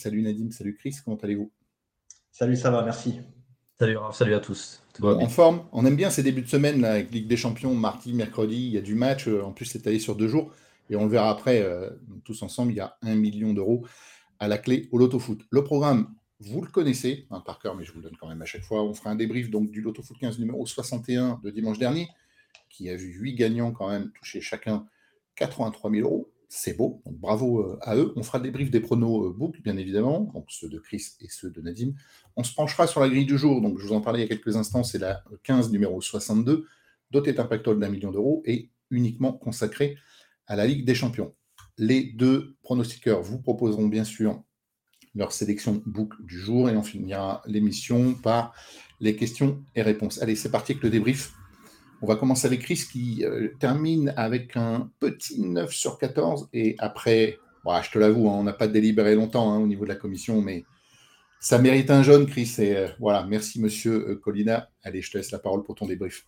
Salut Nadim, salut Chris, comment allez-vous? Salut, ça va, merci. Salut salut à tous. en forme, on aime bien ces débuts de semaine avec Ligue des Champions, mardi, mercredi, il y a du match, euh, en plus c'est allé sur deux jours, et on le verra après, euh, tous ensemble, il y a un million d'euros à la clé au Loto Foot. Le programme, vous le connaissez hein, par cœur, mais je vous le donne quand même à chaque fois. On fera un débrief donc, du Loto Foot 15 numéro 61 de dimanche dernier, qui a vu 8 gagnants quand même toucher chacun 83 000 euros. C'est beau, donc bravo euh, à eux. On fera le débrief des pronos euh, book, bien évidemment, donc ceux de Chris et ceux de Nadim. On se penchera sur la grille du jour, donc je vous en parlais il y a quelques instants, c'est la 15 numéro 62, dotée d'un pactole d'un million d'euros et uniquement consacrée à la Ligue des Champions. Les deux pronostiqueurs vous proposeront bien sûr leur sélection book du jour et on finira l'émission par les questions et réponses. Allez, c'est parti avec le débrief. On va commencer avec Chris qui euh, termine avec un petit 9 sur 14 et après, je te l'avoue, hein, on n'a pas délibéré longtemps hein, au niveau de la commission, mais ça mérite un jaune, Chris. Et euh, voilà, merci monsieur euh, Colina. Allez, je te laisse la parole pour ton débrief.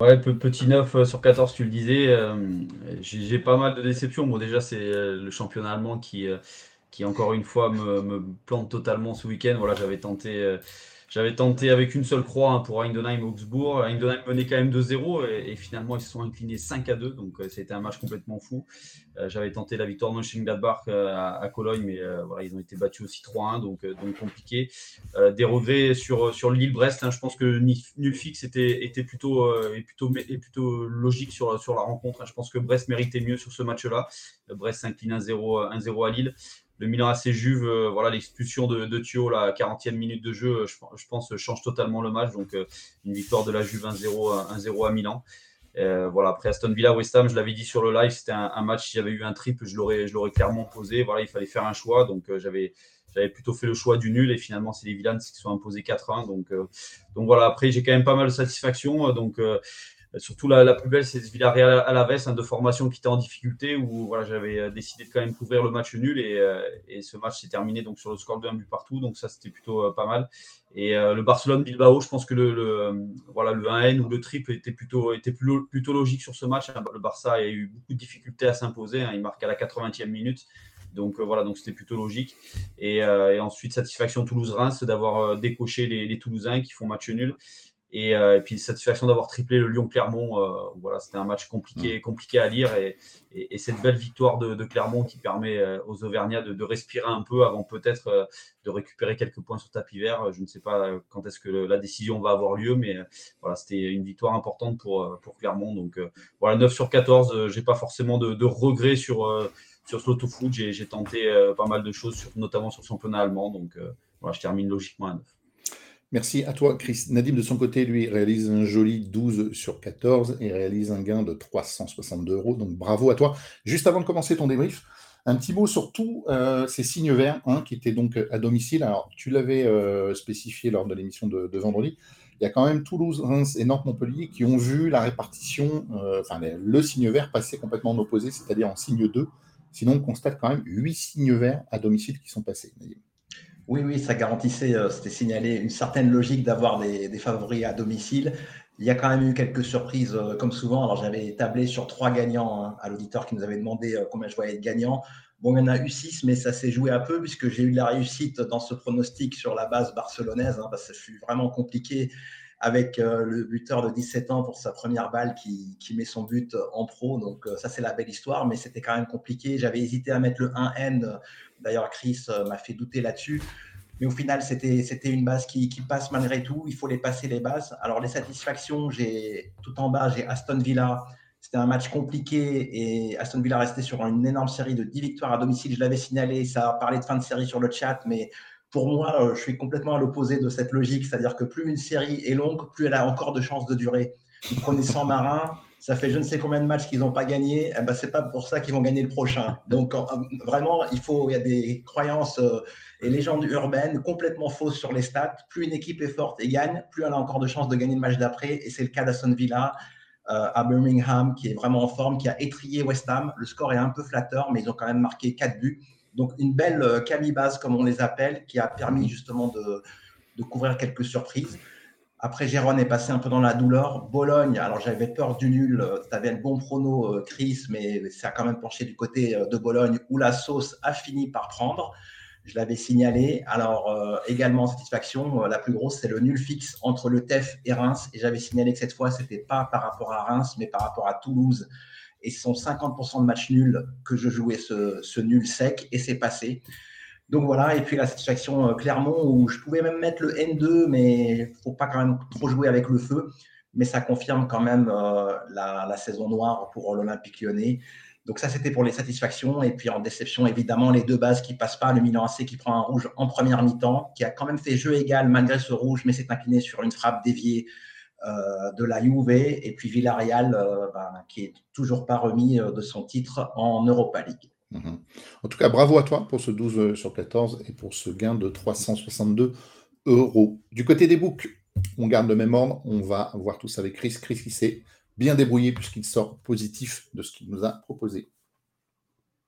Ouais, petit 9 sur 14, tu le disais. J'ai pas mal de déceptions. Bon, déjà, c'est le championnat allemand qui, qui encore une fois me, plante totalement ce week-end. Voilà, j'avais tenté, j'avais tenté avec une seule croix hein, pour Heidenheim Augsbourg. Heidenheim menait quand même 2-0 et, finalement ils se sont inclinés 5 à 2. Donc euh, c'était un match complètement fou. Euh, j'avais tenté la victoire de Mönchengladbach à, à Cologne, mais voilà, ils ont été battus aussi 3-1, donc, donc compliqué. des regrets sur, sur Lille-Brest. Hein. je pense que nul fixe était, était plutôt, et plutôt, et plutôt logique sur, sur la rencontre. Hein. je pense que Brest méritait mieux sur ce match-là. Brest s'incline 1-0 à Lille le Milan AC Juve, euh, voilà l'expulsion de, Thio, la 40e minute de jeu, je, pense, change totalement le match. Donc, euh, une victoire de la Juve 1-0 à Milan. Euh, voilà, après Aston Villa, West Ham, je l'avais dit sur le live, c'était un, match, si j'avais eu un triple, je l'aurais, je l'aurais clairement posé. Voilà, il fallait faire un choix. Donc, j'avais, j'avais plutôt fait le choix du nul et finalement, c'est les Villans qui sont imposés 4-1. Donc, donc voilà, après, j'ai quand même pas mal de satisfaction. Donc, euh, surtout la, plus belle, c'est Villarreal à la veste, hein, de formation qui était en difficulté, où voilà, j'avais euh, décidé de quand même couvrir le match nul et, euh, et ce match s'est terminé donc sur le score de 1 but partout, donc ça c'était plutôt pas mal. Et le Barcelone-Bilbao, je pense que le, voilà, le 1N ou le triple était plutôt, logique sur ce match. Hein. Le Barça a eu beaucoup de difficultés à s'imposer, hein. il marque à la 80e minute. Donc voilà, donc c'était plutôt logique. Et, ensuite, satisfaction Toulouse-Reims d'avoir décoché les, Toulousains qui font match nul. Euh, et, puis satisfaction d'avoir triplé le Lyon-Clermont. Euh, voilà, c'était un match compliqué, mm. compliqué à lire et, cette belle victoire de, Clermont qui permet euh, aux Auvergnats de, respirer un peu avant peut-être de récupérer quelques points sur tapis vert. Je ne sais pas quand est-ce que la décision va avoir lieu, mais voilà, c'était une victoire importante pour, pour Clermont. Donc voilà, 9 sur 14, j'ai pas forcément de, regrets sur, sur ce foot. J'ai tenté pas mal de choses, notamment sur le championnat allemand. Donc voilà, je termine logiquement à 9. Merci à toi, Chris. Nadim, de son côté, lui, réalise un joli 12 sur 14 et réalise un gain de 362 euros. Donc bravo à toi. Juste avant de commencer ton débrief, un petit mot sur tous euh, ces signes verts hein, qui étaient donc à domicile. Alors, tu l'avais euh, spécifié lors de l'émission de, vendredi. Il y a quand même Toulouse, Reims et Nantes-Montpellier qui ont vu la répartition, euh, enfin le signe vert passer complètement en opposé, c'est-à-dire en signe 2. Sinon, on constate quand même 8 signes verts à domicile qui sont passés. Nadim. Oui, oui, ça garantissait, euh, c'était signalé une certaine logique d'avoir des, favoris à domicile. Il y a quand même eu quelques surprises, euh, comme souvent. Alors, j'avais tablé sur trois gagnants hein, à l'auditeur qui nous avait demandé euh, combien je voyais de gagnants. Bon, il y en a eu six, mais ça s'est joué un peu puisque j'ai eu de la réussite dans ce pronostic sur la base barcelonaise. Hein, parce que ça fut vraiment compliqué avec le buteur de 17 ans pour sa première balle qui, qui met son but en pro. Donc, ça, c'est la belle histoire, mais c'était quand même compliqué. J'avais hésité à mettre le 1N D'ailleurs, Chris euh, m'a fait douter là-dessus. Mais au final, c'était une base qui, passe malgré tout. Il faut les passer les bases. Alors, les satisfactions, j'ai tout en bas, j'ai Aston Villa. C'était un match compliqué et Aston Villa restait sur une énorme série de 10 victoires à domicile. Je l'avais signalé, ça a parlé de fin de série sur le chat, mais pour moi, euh, je suis complètement à l'opposé de cette logique. C'est-à-dire que plus une série est longue, plus elle a encore de chances de durer. Vous prenez 100 marins, ça fait je ne sais combien de matchs qu'ils n'ont pas gagné, eh ben, ce n'est pas pour ça qu'ils vont gagner le prochain. Donc vraiment, il, faut, il y a des croyances euh, et légendes urbaines complètement fausses sur les stats. Plus une équipe est forte et gagne, plus elle a encore de chances de gagner le match d'après. Et c'est le cas d'Aston Villa euh, à Birmingham, qui est vraiment en forme, qui a étrié West Ham. Le score est un peu flatteur, mais ils ont quand même marqué 4 buts. Donc une belle euh, camibase, comme on les appelle, qui a permis justement de couvrir quelques surprises. Après, Gérone est passé un peu dans la douleur. Bologne, alors j'avais peur du nul. Tu avais le bon prono, euh, Chris, mais ça a quand même penché du côté euh, de Bologne où la sauce a fini par prendre. Je l'avais signalé. Alors, également, satisfaction, la plus grosse, c'est le nul fixe entre le TEF et Reims. Et j'avais signalé que cette fois, ce n'était pas par rapport à Reims, mais par rapport à Toulouse. Et ce sont 50% de matchs nuls que je jouais ce nul sec, et c'est passé. Donc voilà, et puis la satisfaction Clermont, où je pouvais même mettre le N2, mais il ne faut pas quand même trop jouer avec le feu mais ça confirme quand même euh, la, saison noire pour l'Olympique lyonnais. Donc ça, c'était pour les satisfactions. Et puis en déception, évidemment, les deux bases qui passent pas. Le Milan AC qui prend un rouge en première mi-temps, qui a quand même fait jeu égal malgré ce rouge, mais s'est incliné sur une frappe déviée euh, de la Juve. Et puis Villarreal, euh, ben, qui est toujours pas remis de son titre en Europa League. Mhm. En tout cas, bravo à toi pour ce 12 sur 14 et pour ce gain de 362 euros. Du côté des books, on garde le même ordre, on va voir tout ça avec Chris. Chris qui s'est bien débrouillé puisqu'il sort positif de ce qu'il nous a proposé.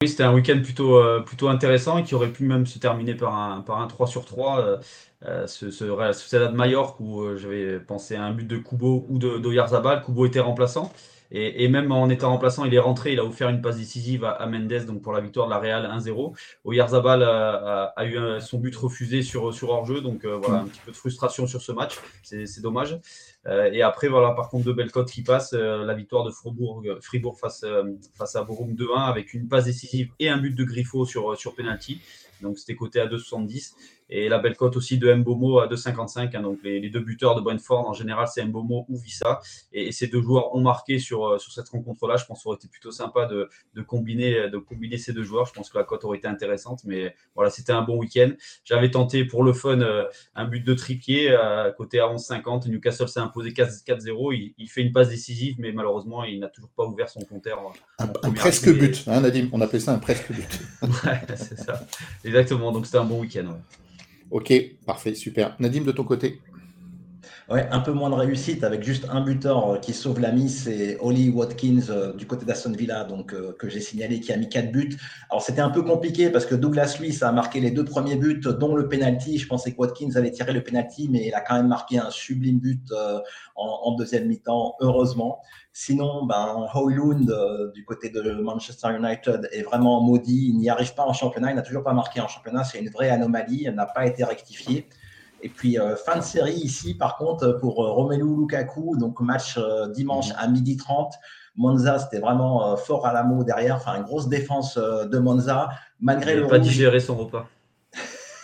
Oui, c'était un week-end plutôt, euh, intéressant et qui aurait pu même se terminer par un, par un 3 sur 3. Euh, euh, ce, ce, ce, de Mallorca où j'avais pensé à un but de Kubo ou de d'Oyarzabal. Kubo était remplaçant. Et, même en étant remplaçant, il est rentré, il a offert une passe décisive à, Mendes donc pour la victoire de la Real 1-0. Oyarzabal a, eu son but refusé sur, hors-jeu, donc euh, voilà, un petit peu de frustration sur ce match, c'est dommage. Euh, et après, voilà, par contre, de belles cotes qui passent, euh, la victoire de Fribourg, Fribourg face, face à Borum 2-1 avec une passe décisive et un but de Griffo sur, sur penalty. Donc c'était coté à 2,70. Et la belle cote aussi de Mbomo à 2,55. Hein, donc les, deux buteurs de Brentford, en général, c'est Mbomo ou Vissa. Et, ces deux joueurs ont marqué sur, euh, sur cette rencontre-là. Je pense que ça aurait été plutôt sympa de, de, combiner, de combiner ces deux joueurs. Je pense que la cote aurait été intéressante. Mais voilà, c'était un bon week-end. J'avais tenté pour le fun euh, un but de tripier à côté à 11,50. Newcastle s'est imposé 4-0. Il, fait une passe décisive, mais malheureusement, il n'a toujours pas ouvert son compteur. Un, presque but, hein, Nadim. On appelait ça un presque but. ouais, c'est ça. Exactement. Donc c'était un bon week-end. Ok, parfait, super. Nadim, de ton côté? Ouais, un peu moins de réussite avec juste un buteur euh, qui sauve la mise, c'est Holly Watkins euh, du côté d'Aston Villa, donc euh, que j'ai signalé, qui a mis quatre buts. Alors c'était un peu compliqué parce que Douglas Luiz a marqué les deux premiers buts, dont le penalty. Je pensais que Watkins allait tirer le penalty, mais il a quand même marqué un sublime but en, deuxième mi-temps, heureusement. Sinon, ben, Hoylund du côté de Manchester United est vraiment maudit. Il n'y arrive pas en championnat. Il n'a toujours pas marqué en championnat. C'est une vraie anomalie. Elle n'a pas été rectifiée. Et puis, euh, fin de série ici, par contre, pour euh, Romelu Lukaku, donc match euh, dimanche à midi 30. Monza, c'était vraiment fort à l'amour derrière, enfin, une grosse défense de Monza, malgré Il le. pas digéré son repas.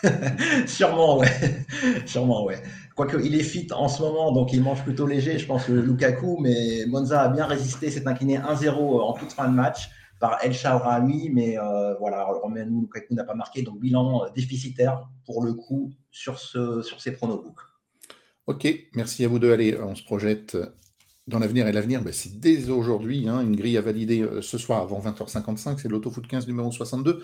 Sûrement, ouais. Sûrement, ouais. Quoique, il est fit en ce moment, donc il mange plutôt léger, je pense, Lukaku, mais Monza a bien résisté, s'est incliné 1-0 en toute fin de match par El Shaarawy, mais euh, voilà, Romelu Lukaku n'a pas marqué, donc bilan déficitaire pour le coup sur, ce, sur ces pronobooks. Ok, merci à vous deux. Allez, on se projette dans l'avenir et l'avenir, ben, c'est dès aujourd'hui, hein, une grille à valider euh, ce soir avant 20h55, c'est l'Autofoot 15 numéro 62,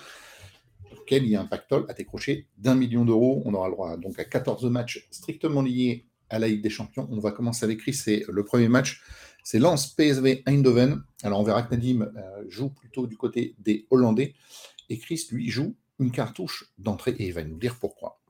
auquel il y a un pactole à décrocher d'un million d'euros. On aura le droit donc à 14 matchs strictement liés à la Ligue des Champions. On va commencer avec Chris, c'est le premier match c'est Lens PSV Eindhoven. Alors on verra que Nadim euh, joue plutôt du côté des Hollandais. Et Chris, lui, joue une cartouche d'entrée et il va nous dire pourquoi.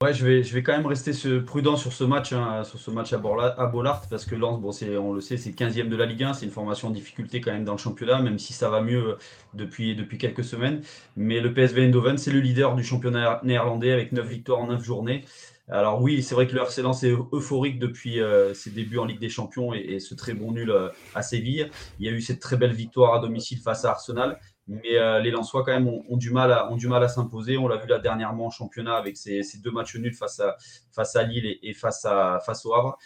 Ouais, je vais, je vais quand même rester prudent sur ce match, hein, sur ce match à, Bollard, parce que Lens, bon, on le sait, c'est 15e de la Ligue 1, c'est une formation en difficulté quand même dans le championnat, même si ça va mieux euh, depuis, depuis quelques semaines. Mais le PSV Eindhoven, c'est le leader du championnat néerlandais avec 9 victoires en 9 journées. Alors oui, c'est vrai que le RC Lens est euphorique depuis euh, ses débuts en Ligue des Champions et, ce très bon nul euh, à Séville. Il y a eu cette très belle victoire à domicile face à Arsenal. Mais euh, les Lensois, quand même, ont, du mal à, s'imposer. On l'a vu là dernièrement en championnat avec ces, deux matchs nuls face à, Lille et, face, au Havre.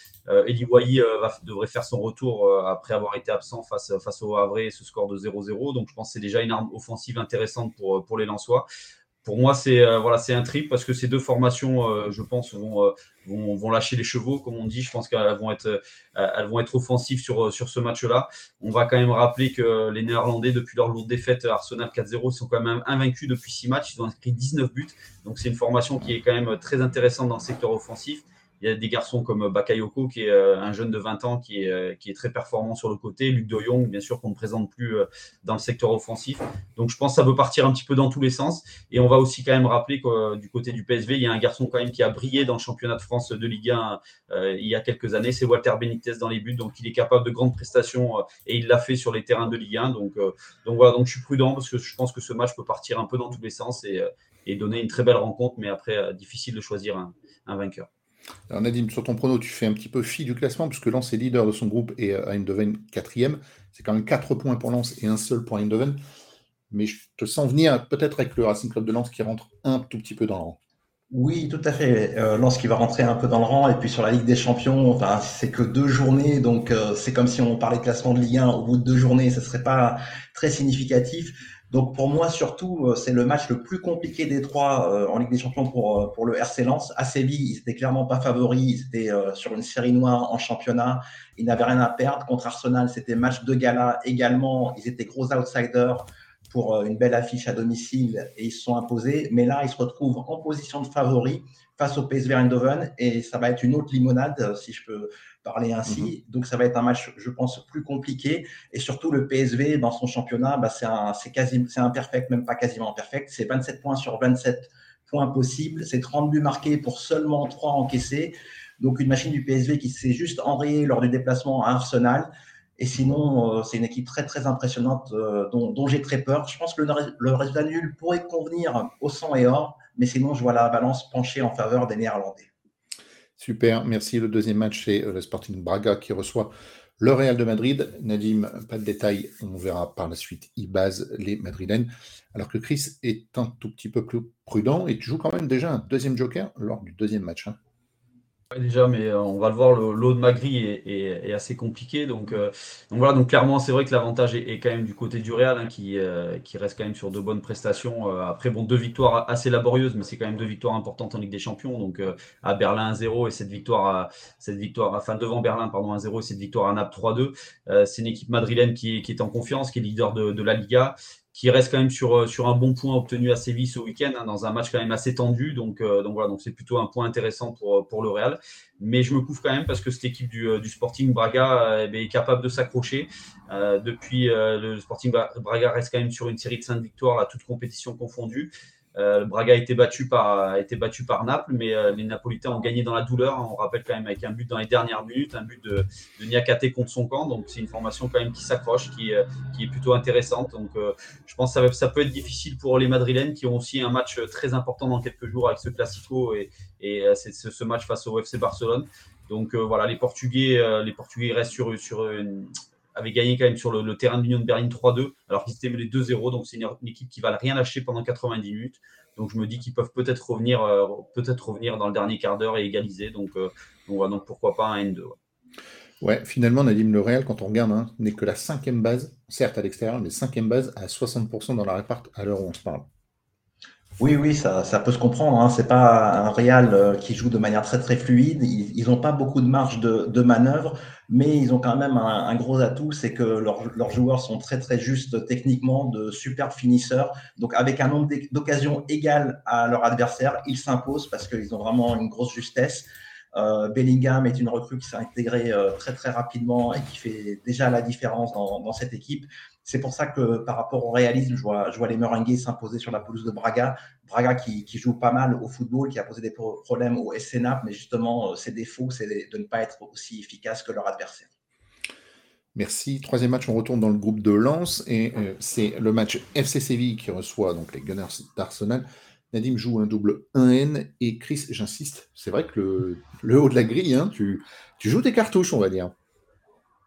Eli Wahi devrait faire son retour après avoir été absent face, face au Havre et ce score de 0-0. Donc je pense que c'est déjà une arme offensive intéressante pour, pour les Lensois pour moi, c'est euh, voilà, c'est un trip parce que ces deux formations, euh, je pense, vont, euh, vont, vont, lâcher les chevaux, comme on dit. Je pense qu'elles vont être, elles vont être offensives sur, sur ce match-là. On va quand même rappeler que les Néerlandais, depuis leur lourde défaite Arsenal 4-0, sont quand même invaincus depuis six matchs. Ils ont inscrit 19 buts. Donc c'est une formation qui est quand même très intéressante dans le secteur offensif. Il y a des garçons comme Bakayoko, qui est euh, un jeune de 20 ans, qui est, euh, qui est très performant sur le côté. Luc de Jong, bien sûr, qu'on ne présente plus euh, dans le secteur offensif. Donc, je pense que ça peut partir un petit peu dans tous les sens. Et on va aussi quand même rappeler que du côté du PSV, il y a un garçon quand même qui a brillé dans le championnat de France de Ligue 1 il y a quelques années. C'est Walter Benitez dans les buts. Donc, il est capable de grandes prestations et il l'a fait sur les terrains de Ligue 1. Donc, voilà, je suis prudent parce que je pense que ce match peut partir un peu dans tous les sens. Et donner une très belle rencontre, mais après, difficile de choisir un, vainqueur. Alors Nadim, sur ton prono, tu fais un petit peu fi du classement, puisque Lens est leader de son groupe et Eindhoven quatrième. C'est quand même 4 points pour Lens et un seul pour Eindhoven. Mais je te sens venir peut-être avec le Racing Club de Lens qui rentre un tout petit peu dans le rang. Oui, tout à fait. Euh, Lens qui va rentrer un peu dans le rang. Et puis sur la Ligue des Champions, enfin, c'est que deux journées. Donc euh, c'est comme si on parlait de classement de Ligue 1 au bout de deux journées. Ce serait pas très significatif. Donc pour moi, surtout, euh, c'est le match le plus compliqué des trois euh, en Ligue des Champions pour, pour le RC Lens. À Séville, ils n'étaient clairement pas favoris. Ils étaient sur une série noire en championnat. Ils n'avaient rien à perdre. Contre Arsenal, c'était match de gala également. Ils étaient gros outsiders pour euh, une belle affiche à domicile et ils se sont imposés. Mais là, ils se retrouvent en position de favori face au PSV Eindhoven et ça va être une autre limonade, euh, si je peux parler ainsi. Mhm. Donc, ça va être un match, je pense, plus compliqué. Et surtout, le PSV, dans son championnat, bah, c'est quasi, imperfect, même pas quasiment imperfect. C'est 27 points sur 27 points possibles. C'est 30 buts marqués pour seulement 3 encaissés. Donc, une machine du PSV qui s'est juste enrayée lors du déplacement à Arsenal. Et sinon, euh, c'est une équipe très très impressionnante euh, dont, j'ai très peur. Je pense que le, le, résultat nul pourrait convenir au sang et or, mais sinon, je vois la balance pencher en faveur des Néerlandais. Super, merci. Le deuxième match, c'est euh, le Sporting Braga qui reçoit le Real de Madrid. Nadim, pas de détails, on verra par la suite. Il base les Madrilènes. Alors que Chris est un tout petit peu plus prudent et tu joues quand même déjà un deuxième joker lors du deuxième match. Hein déjà, mais euh, on va le voir, l'eau de Magri est, assez compliqué. Donc, euh, donc, voilà, donc clairement, c'est vrai que l'avantage est, quand même du côté du Real, hein, qui, euh, qui reste quand même sur de bonnes prestations. après, bon, deux victoires assez laborieuses, mais c'est quand même deux victoires importantes en Ligue des Champions. Donc à Berlin 1-0 et cette victoire, à, cette victoire, enfin devant Berlin, pardon, 1-0 et cette victoire à Naples 3-2. c'est une équipe madrilène qui, est en confiance, qui est leader de, de la Liga qui reste quand même sur, euh, sur un bon point obtenu à Séville ce week-end, hein, dans un match quand même assez tendu. Donc, euh, donc voilà, donc c'est plutôt un point intéressant pour, euh, pour le Real. Mais je me couvre quand même parce que cette équipe du, du Sporting Braga est capable de s'accrocher. depuis, le Sporting Braga reste quand même sur une série de 5 victoires à toute compétition confondue. Euh, Braga a été battu par, a été battu par Naples, mais euh, les Napolitains ont gagné dans la douleur. On rappelle quand même avec un but dans les dernières minutes, un but de, de Niakate contre son camp. Donc c'est une formation quand même qui s'accroche, qui, euh, qui, est plutôt intéressante. Donc je pense que ça, peut être difficile pour les Madrilènes qui ont aussi un match très important dans quelques jours avec ce Classico et, et ce, match face au FC Barcelone. Donc voilà, les Portugais, les Portugais restent sur, sur une, avait gagné quand même sur le, terrain de l'Union de Berlin 3-2, alors qu'ils étaient menés 2-0. Donc c'est une, équipe qui va rien lâcher pendant 90 minutes. Donc je me dis qu'ils peuvent peut-être revenir, euh, peut-être revenir dans le dernier quart d'heure et égaliser. Donc, euh, donc, donc, pourquoi pas un N2. Ouais. finalement, Nadim Le Real, quand on regarde, hein, n'est que la cinquième base, certes à l'extérieur, mais cinquième base à 60% dans la réparte à l'heure où on se parle. Oui, oui, ça, ça peut se comprendre. Hein. C'est pas un Real euh, qui joue de manière très très fluide. Ils n'ont pas beaucoup de marge de, de, manœuvre, mais ils ont quand même un, gros atout, c'est que leurs joueurs sont très très justes techniquement, de super finisseurs. Donc avec un nombre d'occasions égal à leur adversaire, ils s'imposent parce qu'ils ont vraiment une grosse justesse. Euh, Bellingham est une recrue qui s'est intégrée euh, très très rapidement et qui fait déjà la différence dans, dans cette équipe. C'est pour ça que par rapport au réalisme, je vois, les Meringues s'imposer sur la pelouse de Braga. Braga qui, qui, joue pas mal au football, qui a posé des problèmes au SNAP, mais justement, euh, ses défauts, c'est de ne pas être aussi efficace que leur adversaire. Merci. Troisième match, on retourne dans le groupe de Lens et euh, c'est le match FC Séville qui reçoit donc les Gunners d'Arsenal. Nadim joue un double 1N et Chris, j'insiste, c'est vrai que le, haut de la grille, hein, tu, tu joues tes cartouches, on va dire.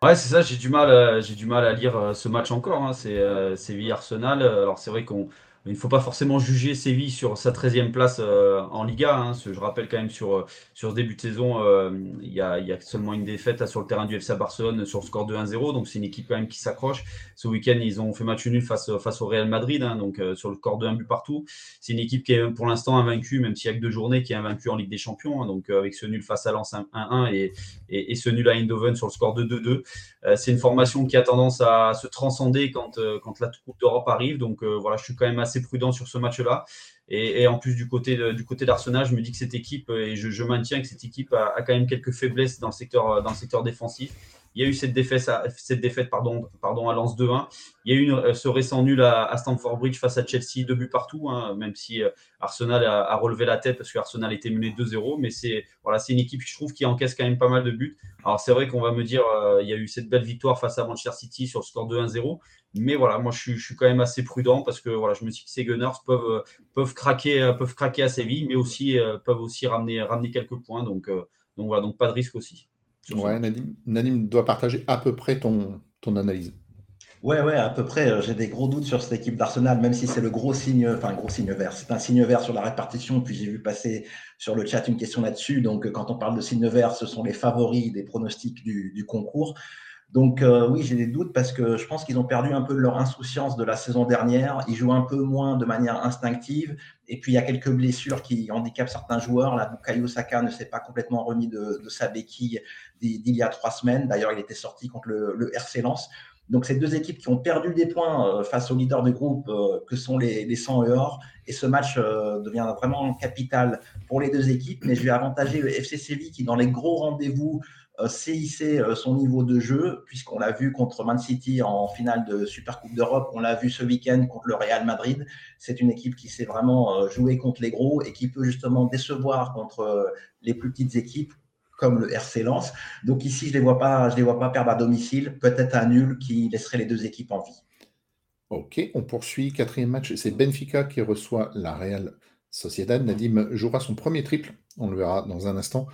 Ouais, c'est ça, j'ai du mal, euh, j'ai du mal à lire euh, ce match encore. Hein. C'est euh, Séville Arsenal. Alors c'est vrai qu'on il ne faut pas forcément juger Séville sur sa 13e place euh, en Liga. Hein. je rappelle quand même sur, euh, sur ce début de saison, euh, il, y a, seulement une défaite sur le terrain du FC Barcelone sur le score de 1-0. Donc c'est une équipe quand même qui s'accroche. Ce week-end, ils ont fait match nul face, face au Real Madrid, hein, donc sur le score de 1 but partout. C'est une équipe qui est pour l'instant invaincue, même s'il n'y a que deux journées, qui est invaincue en Ligue des Champions. Hein. donc avec ce nul face à Lens 1-1 et, et, et, ce nul à Eindhoven sur le score de 2-2. c'est une formation qui a tendance à se transcender quand, quand la Coupe d'Europe arrive. Donc voilà, je suis quand même assez prudent sur ce match-là. Et, en plus du côté du côté d'Arsenal, je me dis que cette équipe et je, maintiens que cette équipe a, quand même quelques faiblesses dans le secteur dans le secteur défensif. Il y a eu cette défaite, à, cette pardon, à Lens 2-1. Il y a eu une, ce récent nul à, Stamford Bridge face à Chelsea, deux buts partout, hein, même si Arsenal a, relevé la tête parce que Arsenal était mené 2-0. Mais c'est voilà, une équipe, je trouve, qui encaisse quand même pas mal de buts. Alors c'est vrai qu'on va me dire, il y a eu cette belle victoire face à Manchester City sur le score de 1-0. Mais voilà, moi je suis, quand même assez prudent parce que voilà, je me dis que ces Gunners peuvent, euh, peuvent, craquer, euh, peuvent craquer à Séville, mais aussi euh, peuvent aussi ramener, ramener quelques points. Donc voilà, donc pas de risque aussi. Ouais, Nadim, doit partager à peu près ton, ton analyse. Ouais, ouais, à peu près. J'ai des gros doutes sur cette équipe d'Arsenal, même si c'est le gros signe, enfin, gros signe vert. C'est un signe vert sur la répartition. Puis j'ai vu passer sur le chat une question là-dessus. Donc, quand on parle de signe vert, ce sont les favoris des pronostics du, du concours. Donc euh, oui, j'ai des doutes parce que je pense qu'ils ont perdu un peu de leur insouciance de la saison dernière. Ils jouent un peu moins de manière instinctive. Et puis il y a quelques blessures qui handicapent certains joueurs. Là, Bukayo Saka ne s'est pas complètement remis de, sa béquille d'il y a trois semaines. D'ailleurs, il était sorti contre le, RC Lens. Donc, c'est deux équipes qui ont perdu des points euh, face aux leaders du groupe euh, que sont les, les 100 et. Et ce match devient vraiment capital pour les deux équipes. Mais je vais avantager le FC Séville qui, dans les gros rendez-vous, CIC euh, euh, son niveau de jeu, puisqu'on l'a vu contre Man City en finale de Super Coupe d'Europe, on l'a vu ce week-end contre le Real Madrid. C'est une équipe qui sait vraiment euh, jouer contre les gros et qui peut justement décevoir contre les plus petites équipes comme le RC Lens. Donc ici, je ne les, vois pas, les vois pas perdre à domicile, peut-être un nul qui laisserait les deux équipes en vie. Ok, on poursuit. Quatrième match, c'est Benfica qui reçoit la Real Sociedad. Nadim jouera son premier triple, on le verra dans un instant.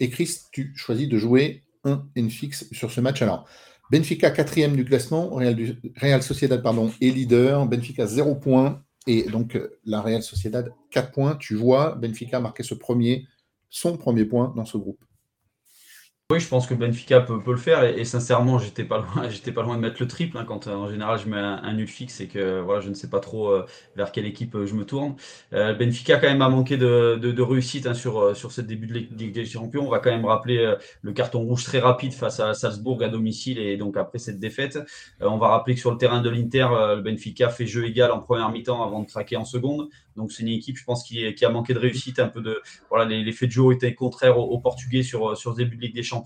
Et Chris, tu choisis de jouer un fixe sur ce match. Alors, Benfica quatrième du classement, Real, Sociedad pardon, est leader, Benfica 0 points, et donc la Real Sociedad 4 points. Tu vois Benfica marquer ce son premier point dans ce groupe. Oui, je pense que Benfica peut, le faire et, sincèrement, j'étais pas loin, j'étais pas loin de mettre le triple hein, quand euh, en général je mets un, nul fixe et que voilà, je ne sais pas trop euh, vers quelle équipe euh, je me tourne. Benfica quand même a manqué de, réussite hein, sur sur ce début de Ligue des Champions. On va quand même rappeler le carton rouge très rapide face à Salzbourg à domicile et donc après cette défaite, on va rappeler que sur le terrain de l'Inter, le Benfica fait jeu égal en première mi-temps avant de craquer en seconde. Donc c'est une équipe, je pense, qui, a manqué de réussite, un peu de voilà, les, faits de jeu étaient contraires aux, Portugais sur sur ce début de Ligue des Champions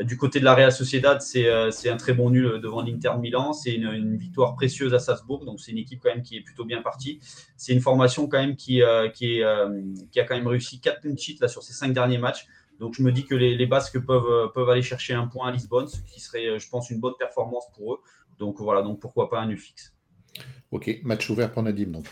du côté de la Real Sociedad, euh, c'est un très bon nul devant l'Inter Milan. C'est une, victoire précieuse à Salzbourg. Donc, c'est une équipe quand même qui est plutôt bien partie. C'est une formation quand même qui, euh, euh, a quand même réussi 4 clean là, sur ces 5 derniers matchs. Donc, je me dis que les, Basques peuvent, peuvent aller chercher un point à Lisbonne, ce qui serait, je pense, une bonne performance pour eux. Donc, voilà. Donc, pourquoi pas un nul fixe. Ok, match ouvert pour Nadim.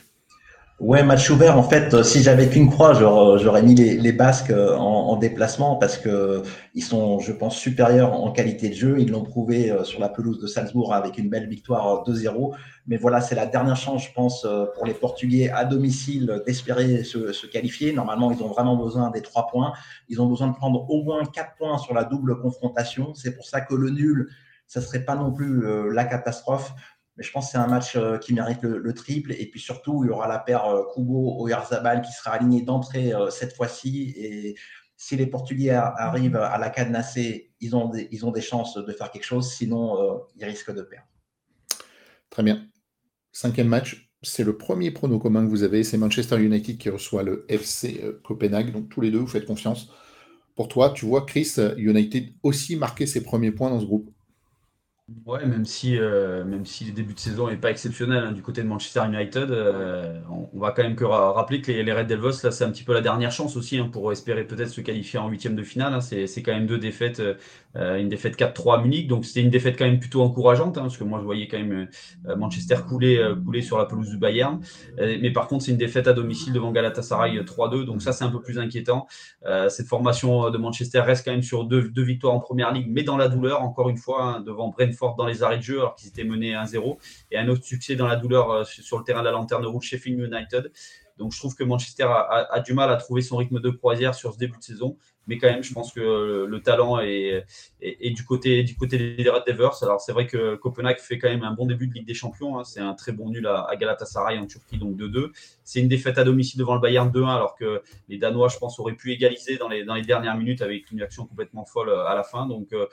Ouais, match ouvert. En fait, euh, si j'avais qu'une croix, j'aurais mis les, Basques euh, en, déplacement parce que ils sont, je pense, supérieurs en qualité de jeu. Ils l'ont prouvé euh, sur la pelouse de Salzbourg avec une belle victoire 2-0. Mais voilà, c'est la dernière chance, je pense, pour les Portugais à domicile d'espérer se, qualifier. Normalement, ils ont vraiment besoin des trois points. Ils ont besoin de prendre au moins quatre points sur la double confrontation. C'est pour ça que le nul, ça serait pas non plus la catastrophe. Mais je pense que c'est un match euh, qui mérite le, triple. Et puis surtout, il y aura la paire euh, Kubo-Oyarzabal qui sera alignée d'entrée euh, cette fois-ci. Et si les Portugais arrivent à la cadenasser, ils ont des, ils ont des chances de faire quelque chose. Sinon, ils risquent de perdre. Très bien. Cinquième match. C'est le premier prono commun que vous avez. C'est Manchester United qui reçoit le FC Copenhague. Donc tous les deux, vous faites confiance. Pour toi, tu vois Chris, United aussi marquer ses premiers points dans ce groupe? Ouais, même si, euh, même si le début de saison n'est pas exceptionnel hein, du côté de Manchester United, euh, on, va quand même que rappeler que les, Red Devils, là, c'est un petit peu la dernière chance aussi hein, pour espérer peut-être se qualifier en huitième de finale. Hein. c'est, quand même deux défaites, euh, une défaite 4-3 à Munich, donc c'était une défaite quand même plutôt encourageante, parce que moi je voyais quand même Manchester couler, couler sur la pelouse du Bayern. mais par contre, c'est une défaite à domicile devant Galatasaray 3-2, donc ça c'est un peu plus inquiétant. cette formation de Manchester reste quand même sur deux, deux, victoires en première ligue, mais dans la douleur, encore une fois, devant Brentford dans les arrêts de jeu alors qu'ils étaient menés 1-0 et un autre succès dans la douleur euh, sur le terrain de la lanterne rouge Sheffield United. Donc je trouve que Manchester a, du mal à trouver son rythme de croisière sur ce début de saison, mais quand même je pense que le, talent est, du, côté, du côté des Red Devers. Alors c'est vrai que Copenhague fait quand même un bon début de Ligue des Champions, hein. c'est un très bon nul à, Galatasaray en Turquie, donc 2-2. C'est une défaite à domicile devant le Bayern 2-1, alors que les Danois je pense auraient pu égaliser dans les, dernières minutes avec une action complètement folle euh, à la fin. Donc, euh,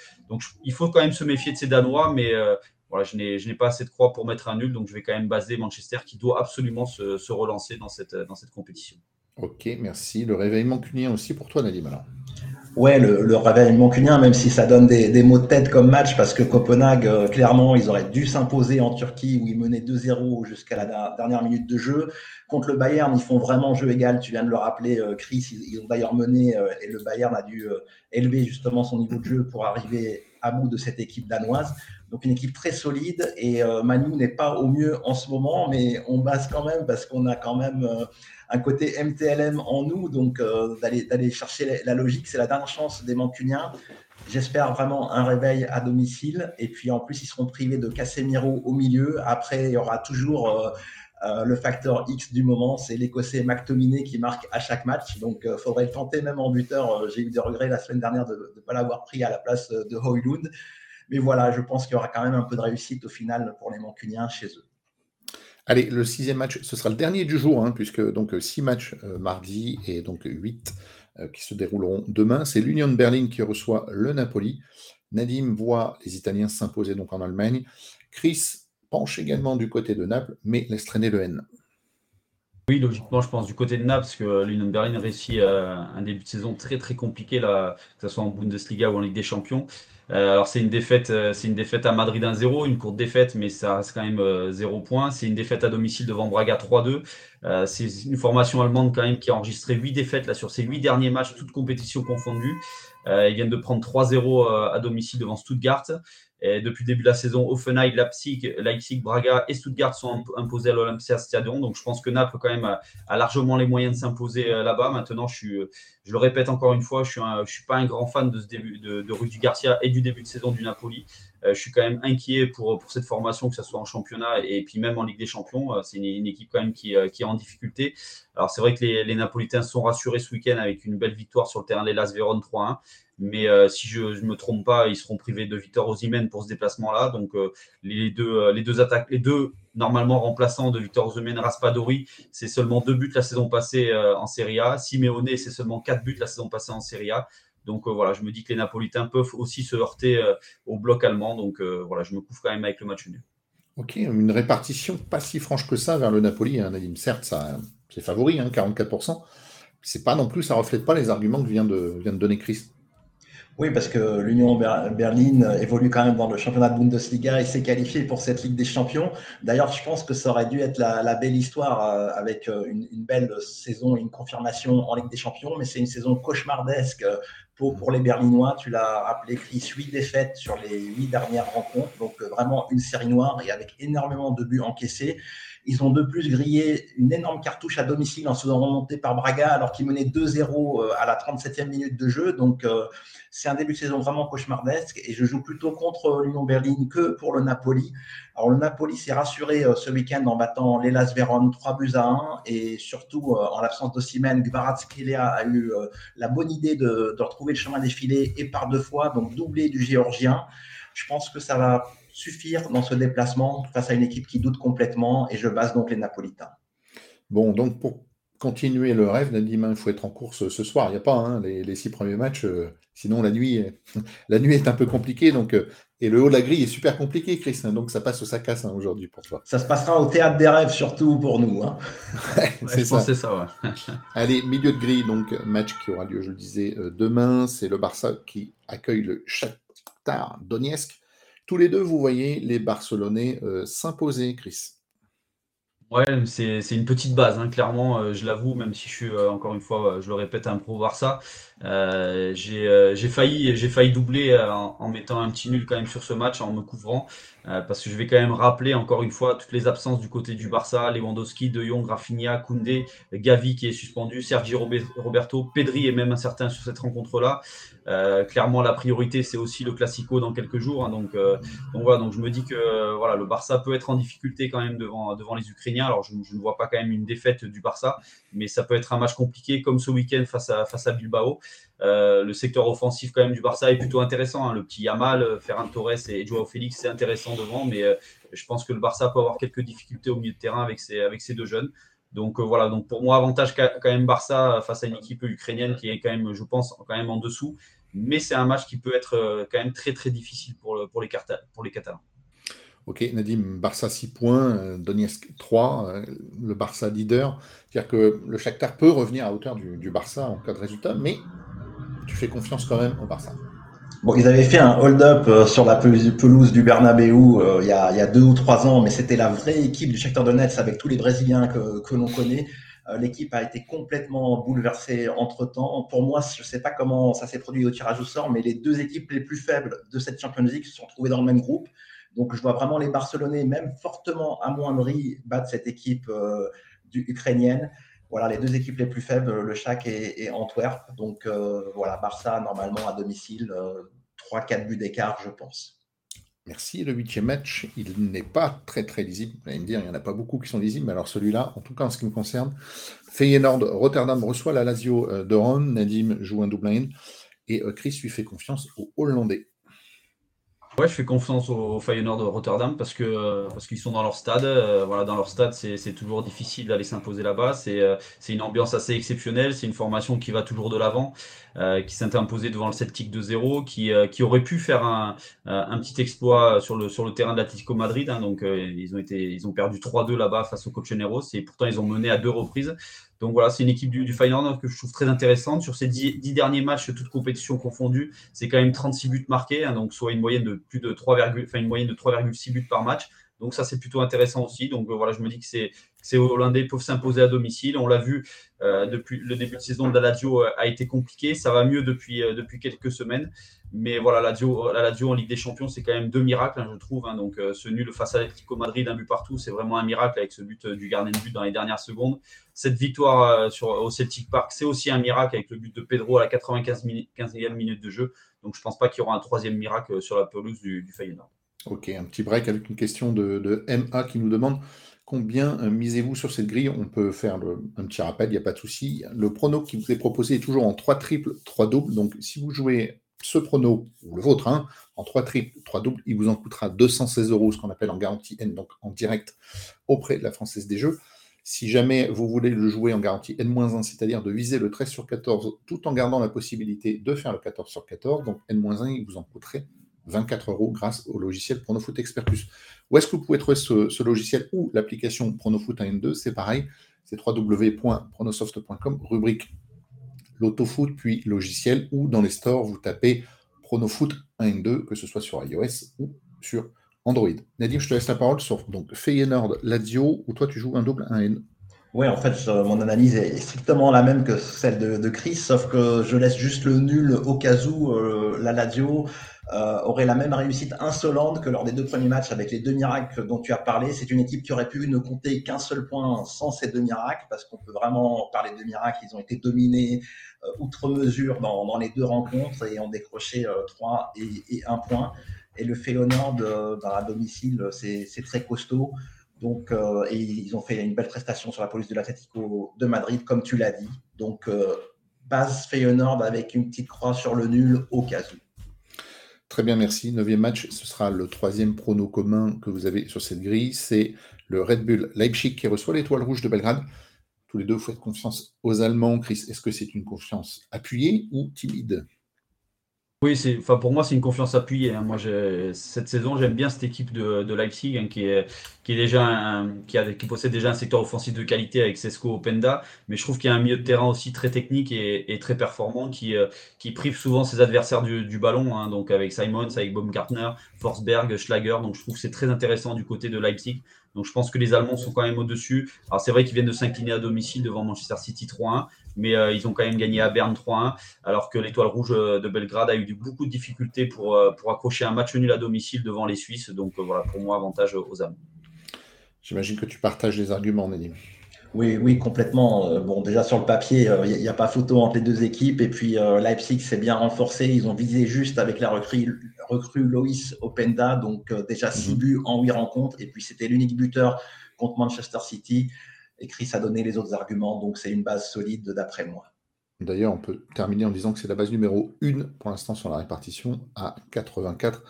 il faut quand même se méfier de ces Danois, mais euh, voilà, je n'ai pas assez de croix pour mettre un nul, donc je vais quand même baser Manchester qui doit absolument se, relancer dans cette, dans cette compétition. Ok, merci. Le réveillement mancunien aussi pour toi, Nadim alors. Ouais, le, le réveil mancunien, même si ça donne des, des, mots de tête comme match, parce que Copenhague, euh, clairement, ils auraient dû s'imposer en Turquie où ils menaient 2-0 jusqu'à la dernière minute de jeu. Contre le Bayern, ils font vraiment jeu égal. Tu viens de le rappeler, euh, Chris, ils, ont d'ailleurs mené euh, et le Bayern a dû élever justement son niveau de jeu pour arriver à bout de cette équipe danoise. Donc une équipe très solide et Manu n'est pas au mieux en ce moment, mais on base quand même parce qu'on a quand même un côté MTLM en nous, donc euh, d'aller chercher la logique, c'est la dernière chance des Mancuniens. J'espère vraiment un réveil à domicile. Et puis en plus, ils seront privés de Casemiro au milieu. Après, il y aura toujours euh, euh, le facteur X du moment, c'est l'Écossais McTominay qui marque à chaque match. Donc il faudrait le tenter même en buteur. J'ai eu des regrets la semaine dernière de ne pas l'avoir pris à la place de Hoylund. Mais voilà, je pense qu'il y aura quand même un peu de réussite au final pour les Mancuniens chez eux. Allez, le sixième match, ce sera le dernier du jour, hein, puisque donc six matchs euh, mardi et donc huit euh, qui se dérouleront demain. C'est l'Union de Berlin qui reçoit le Napoli. Nadim voit les Italiens s'imposer donc en Allemagne. Chris penche également du côté de Naples, mais laisse traîner le N. Oui, logiquement, je pense du côté de Naples, parce que l'Union de Berlin réussit euh, un début de saison très très compliqué, là, que ce soit en Bundesliga ou en Ligue des Champions. Euh, alors c'est une défaite, euh, c'est une défaite à Madrid 1-0, une courte défaite, mais ça reste quand même 0 euh, points. C'est une défaite à domicile devant Braga 3-2. c'est une formation allemande quand même qui a enregistré 8 défaites là sur ses 8 derniers matchs, toutes compétitions confondues. Ils viennent de prendre 3-0 à domicile devant Stuttgart. Depuis le début de la saison, Offenheim, Leipzig, Leipzig, Braga et Stuttgart sont imposés à l'Olympia Stadion. Donc je pense que Naples, quand même, a, largement les moyens de s'imposer là-bas. Maintenant, je, le répète encore une fois, je ne suis, pas un grand fan de ce début de, de Rudy Garcia et du début de saison du Napoli. Euh, je suis quand même inquiet pour, pour cette formation, que ce soit en championnat et puis même en Ligue des Champions. Euh, c'est une, équipe quand même qui, euh, qui, est en difficulté. Alors c'est vrai que les, les, Napolitains sont rassurés ce week-end avec une belle victoire sur le terrain des Las Véron 3-1. Mais si je ne me trompe pas, ils seront privés de Victor Osimhen pour ce déplacement-là. Donc les, deux, les deux attaques, les deux normalement remplaçants de Victor Osimhen, Raspadori, c'est seulement deux buts la saison passée en Serie A. Simeone, c'est seulement quatre buts la saison passée en Serie A. Donc euh, voilà, je me dis que les Napolitains peuvent aussi se heurter euh, au bloc allemand. Donc euh, voilà, je me couvre quand même avec le match nul. Ok, une répartition pas si franche que ça vers le Napoli, hein, Nadim. Certes, ça, c'est favori, hein, 44%. C'est pas non plus, ça reflète pas les arguments que vient de, vient de donner Chris. Oui, parce que l'Union Berlin évolue quand même dans le championnat de Bundesliga et s'est qualifié pour cette Ligue des Champions. D'ailleurs, je pense que ça aurait dû être la, belle histoire avec une, une, belle saison et une confirmation en Ligue des Champions, mais c'est une saison cauchemardesque pour, les Berlinois, tu l'as rappelé, Chris, 8 défaites sur les 8 dernières rencontres. Donc euh, vraiment une série noire et avec énormément de buts encaissés. Ils ont de plus grillé une énorme cartouche à domicile en se faisant remonter par Braga alors qu'ils menaient 2-0 euh, à la 37e minute de jeu. Donc euh, c'est un début de saison vraiment cauchemardesque et je joue plutôt contre l'Union Berlin que pour le Napoli. Alors le Napoli s'est rassuré ce week-end en battant l'Elas Vérone 3 buts à 1 et surtout en l'absence de Simen, Gvaratskhelia a eu la bonne idée de, retrouver le chemin défilé et par deux fois, donc doublé du Géorgien. Je pense que ça va suffire dans ce déplacement face à une équipe qui doute complètement et je base donc les Napolitains. Bon, donc pour continuer le rêve, Nadim, il faut être en course ce soir. Il n'y a pas hein, les, six premiers matchs. Euh, sinon, la nuit, la nuit est un peu compliquée. Donc, euh, et le haut de la grille est super compliqué, Chris. Hein, donc, ça passe ou ça casse hein, aujourd'hui pour toi. Ça se passera au théâtre des rêves, surtout pour nous. c'est ça. ça Allez, milieu de grille, donc match qui aura lieu, je le disais, euh, demain. C'est le Barça qui accueille le Shakhtar Donetsk. Tous les deux, vous voyez les Barcelonais s'imposer, Chris. Ouais, c'est une petite base, hein, clairement, euh, je l'avoue, même si je suis, euh, encore une fois, je le répète, un pro Barça. Euh, j'ai failli, failli doubler en, en, mettant un petit nul quand même sur ce match, en me couvrant. Euh, parce que je vais quand même rappeler encore une fois toutes les absences du côté du Barça, Lewandowski, De Jong, Rafinha, Koundé, Gavi qui est suspendu, Sergi Roberto, Pedri et même un certain sur cette rencontre-là. Euh, clairement, la priorité, c'est aussi le Classico dans quelques jours. Hein, donc, euh, voilà, donc je me dis que voilà, le Barça peut être en difficulté quand même devant, devant les Ukrainiens. Alors je, ne vois pas quand même une défaite du Barça, mais ça peut être un match compliqué comme ce week-end face à, face à Bilbao. Euh, le secteur offensif quand même du Barça est plutôt intéressant. Hein. Le petit Yamal, euh, Ferran Torres et Joao Félix, c'est intéressant devant, mais euh, je pense que le Barça peut avoir quelques difficultés au milieu de terrain avec ces, ces deux jeunes. Donc voilà, donc pour moi, avantage quand même Barça face à une équipe ukrainienne qui est quand même, je pense, quand même en dessous. Mais c'est un match qui peut être quand même très très difficile pour les Catalans. Ok, Nadim, Barça 6 points, Donetsk 3, le Barça leader. C'est-à-dire que le Shakhtar peut revenir à hauteur du, Barça en cas de résultat, mais tu fais confiance quand même au Barça. Bon, ils avaient fait un hold-up euh, sur la pelouse du Bernabeu euh, il, y a, deux ou trois ans, mais c'était la vraie équipe du Shakhtar Donetsk avec tous les Brésiliens que, l'on connaît. Euh, l'équipe a été complètement bouleversée entre-temps. Pour moi, je ne sais pas comment ça s'est produit au tirage au sort, mais les deux équipes les plus faibles de cette Champions League se sont trouvées dans le même groupe. Donc, je vois vraiment les Barcelonais, même fortement amoindris, battre cette équipe du, ukrainienne voilà les deux équipes les plus faibles, le Chac et, Antwerp. Donc euh, voilà, Barça normalement à domicile, 3-4 euh, buts d'écart, je pense. Merci. Le huitième match, il n'est pas très très lisible. Vous allez me dire, il n'y en a pas beaucoup qui sont lisibles, mais alors celui-là, en tout cas en ce qui me concerne, Feyenoord Rotterdam reçoit la Lazio euh, de Ron. Nadim joue un double et Chris lui fait confiance aux Hollandais. Ouais, je fais confiance au Feyenoord de Rotterdam parce que parce qu'ils sont dans leur stade. Euh, voilà, dans leur stade, c'est toujours difficile d'aller s'imposer là-bas. C'est euh, c'est une ambiance assez exceptionnelle. C'est une formation qui va toujours de l'avant, euh, qui s'est imposée devant le Celtic de 0 qui qui aurait pu faire un, un petit exploit sur le sur le terrain de l'Atlético Madrid. Hein. donc ils ont été ils ont perdu 3-2 là-bas face au Cocheneros et pourtant ils ont mené à deux reprises. Donc voilà, c'est une équipe du, du Feyenoord que je trouve très intéressante. Sur ces dix, derniers matchs, toutes compétitions confondues, c'est quand même 36 buts marqués, hein, donc soit une moyenne de plus de 3, enfin une moyenne de 3,6 buts par match. Donc ça, c'est plutôt intéressant aussi. Donc euh, voilà, je me dis que c'est ces Hollandais peuvent s'imposer à domicile. On l'a vu euh, depuis le début de saison de la Lazio euh, a été compliqué. Ça va mieux depuis, depuis quelques semaines. Mais voilà, la Lazio, la Lazio en Ligue des Champions, c'est quand même deux miracles, hein, je trouve. Hein. Donc ce nul face à l'Atlético Madrid, un but partout, c'est vraiment un miracle avec ce but du gardien de but dans les dernières secondes. Cette victoire au Celtic Park, c'est aussi un miracle avec le but de Pedro à la 95 e minute de jeu. Donc je ne pense pas qu'il y aura un troisième miracle sur la pelouse du, du. Ok, un petit break avec une question de, MA qui nous demande combien euh, misez-vous sur cette grille? On peut faire un petit rappel, il n'y a pas de souci. Le prono qui vous est proposé est toujours en 3 triples, 3 doubles. Donc si vous jouez ce prono, ou le vôtre, hein, en 3 triples, 3 doubles, il vous en coûtera 216 euros, ce qu'on appelle en garantie N, donc en direct auprès de la Française des Jeux. Si jamais vous voulez le jouer en garantie N-1, c'est-à-dire de viser le 13 sur 14, tout en gardant la possibilité de faire le 14 sur 14, donc N-1, il vous en coûterait 24 euros grâce au logiciel Pronofoot Expert Plus. Où est-ce que vous pouvez trouver ce, logiciel ou l'application Pronofoot 1 2 C'est pareil, c'est www.pronosoft.com, rubrique l'autofoot, puis logiciel, ou dans les stores, vous tapez Pronofoot 1 2, que ce soit sur iOS ou sur Android. Nadir, je te laisse la parole sur donc, Feyenoord, Lazio, où toi tu joues un double 1N. Oui, en fait, mon analyse est strictement la même que celle de, Chris, sauf que je laisse juste le nul au cas où euh, la Lazio euh, aurait la même réussite insolente que lors des deux premiers matchs avec les deux miracles dont tu as parlé. C'est une équipe qui aurait pu ne compter qu'un seul point sans ces deux miracles, parce qu'on peut vraiment parler de miracles. Ils ont été dominés euh, outre mesure dans, les deux rencontres et ont décroché trois et, un point. Et le Feyenoord dans la domicile, c'est très costaud. Donc, euh, et ils ont fait une belle prestation sur la police de l'Atlético de Madrid, comme tu l'as dit. Donc, euh, base Feyenoord avec une petite croix sur le nul au cas où. Très bien, merci. Neuvième match, ce sera le troisième prono commun que vous avez sur cette grille. C'est le Red Bull Leipzig qui reçoit l'étoile rouge de Belgrade. Tous les deux, vous faites confiance aux Allemands. Chris, est-ce que c'est une confiance appuyée ou timide? Oui, enfin pour moi c'est une confiance appuyée. Hein. Moi, cette saison, j'aime bien cette équipe de, de Leipzig hein, qui est qui est déjà qui, a, qui possède déjà un secteur offensif de qualité avec Sesco Openda, mais je trouve qu'il y a un milieu de terrain aussi très technique et, très performant qui euh, qui prive souvent ses adversaires du, ballon. Hein. donc avec Simons, avec Baumgartner, Forsberg, Schlager. Donc je trouve que c'est très intéressant du côté de Leipzig. Donc je pense que les Allemands sont quand même au-dessus. Alors c'est vrai qu'ils viennent de s'incliner à domicile devant Manchester City 3-1, mais euh, ils ont quand même gagné à Berne 3-1, alors que l'étoile rouge euh, de Belgrade a eu beaucoup de difficultés pour, euh, pour accrocher un match nul à domicile devant les Suisses. Donc voilà, pour moi, avantage aux Allemands. J'imagine que tu partages les arguments, Nedim. Oui, oui, complètement. Bon, déjà sur le papier, il n'y a, pas photo entre les deux équipes. Et puis Leipzig s'est bien renforcé. Ils ont visé juste avec la recrue, recrue Loïs Openda. Donc déjà 6 mhm. buts en 8 rencontres. Et puis c'était l'unique buteur contre Manchester City. Et Chris a donné les autres arguments, donc c'est une base solide d'après moi. D'ailleurs, on peut terminer en disant que c'est la base numéro 1 pour l'instant sur la répartition à 84%.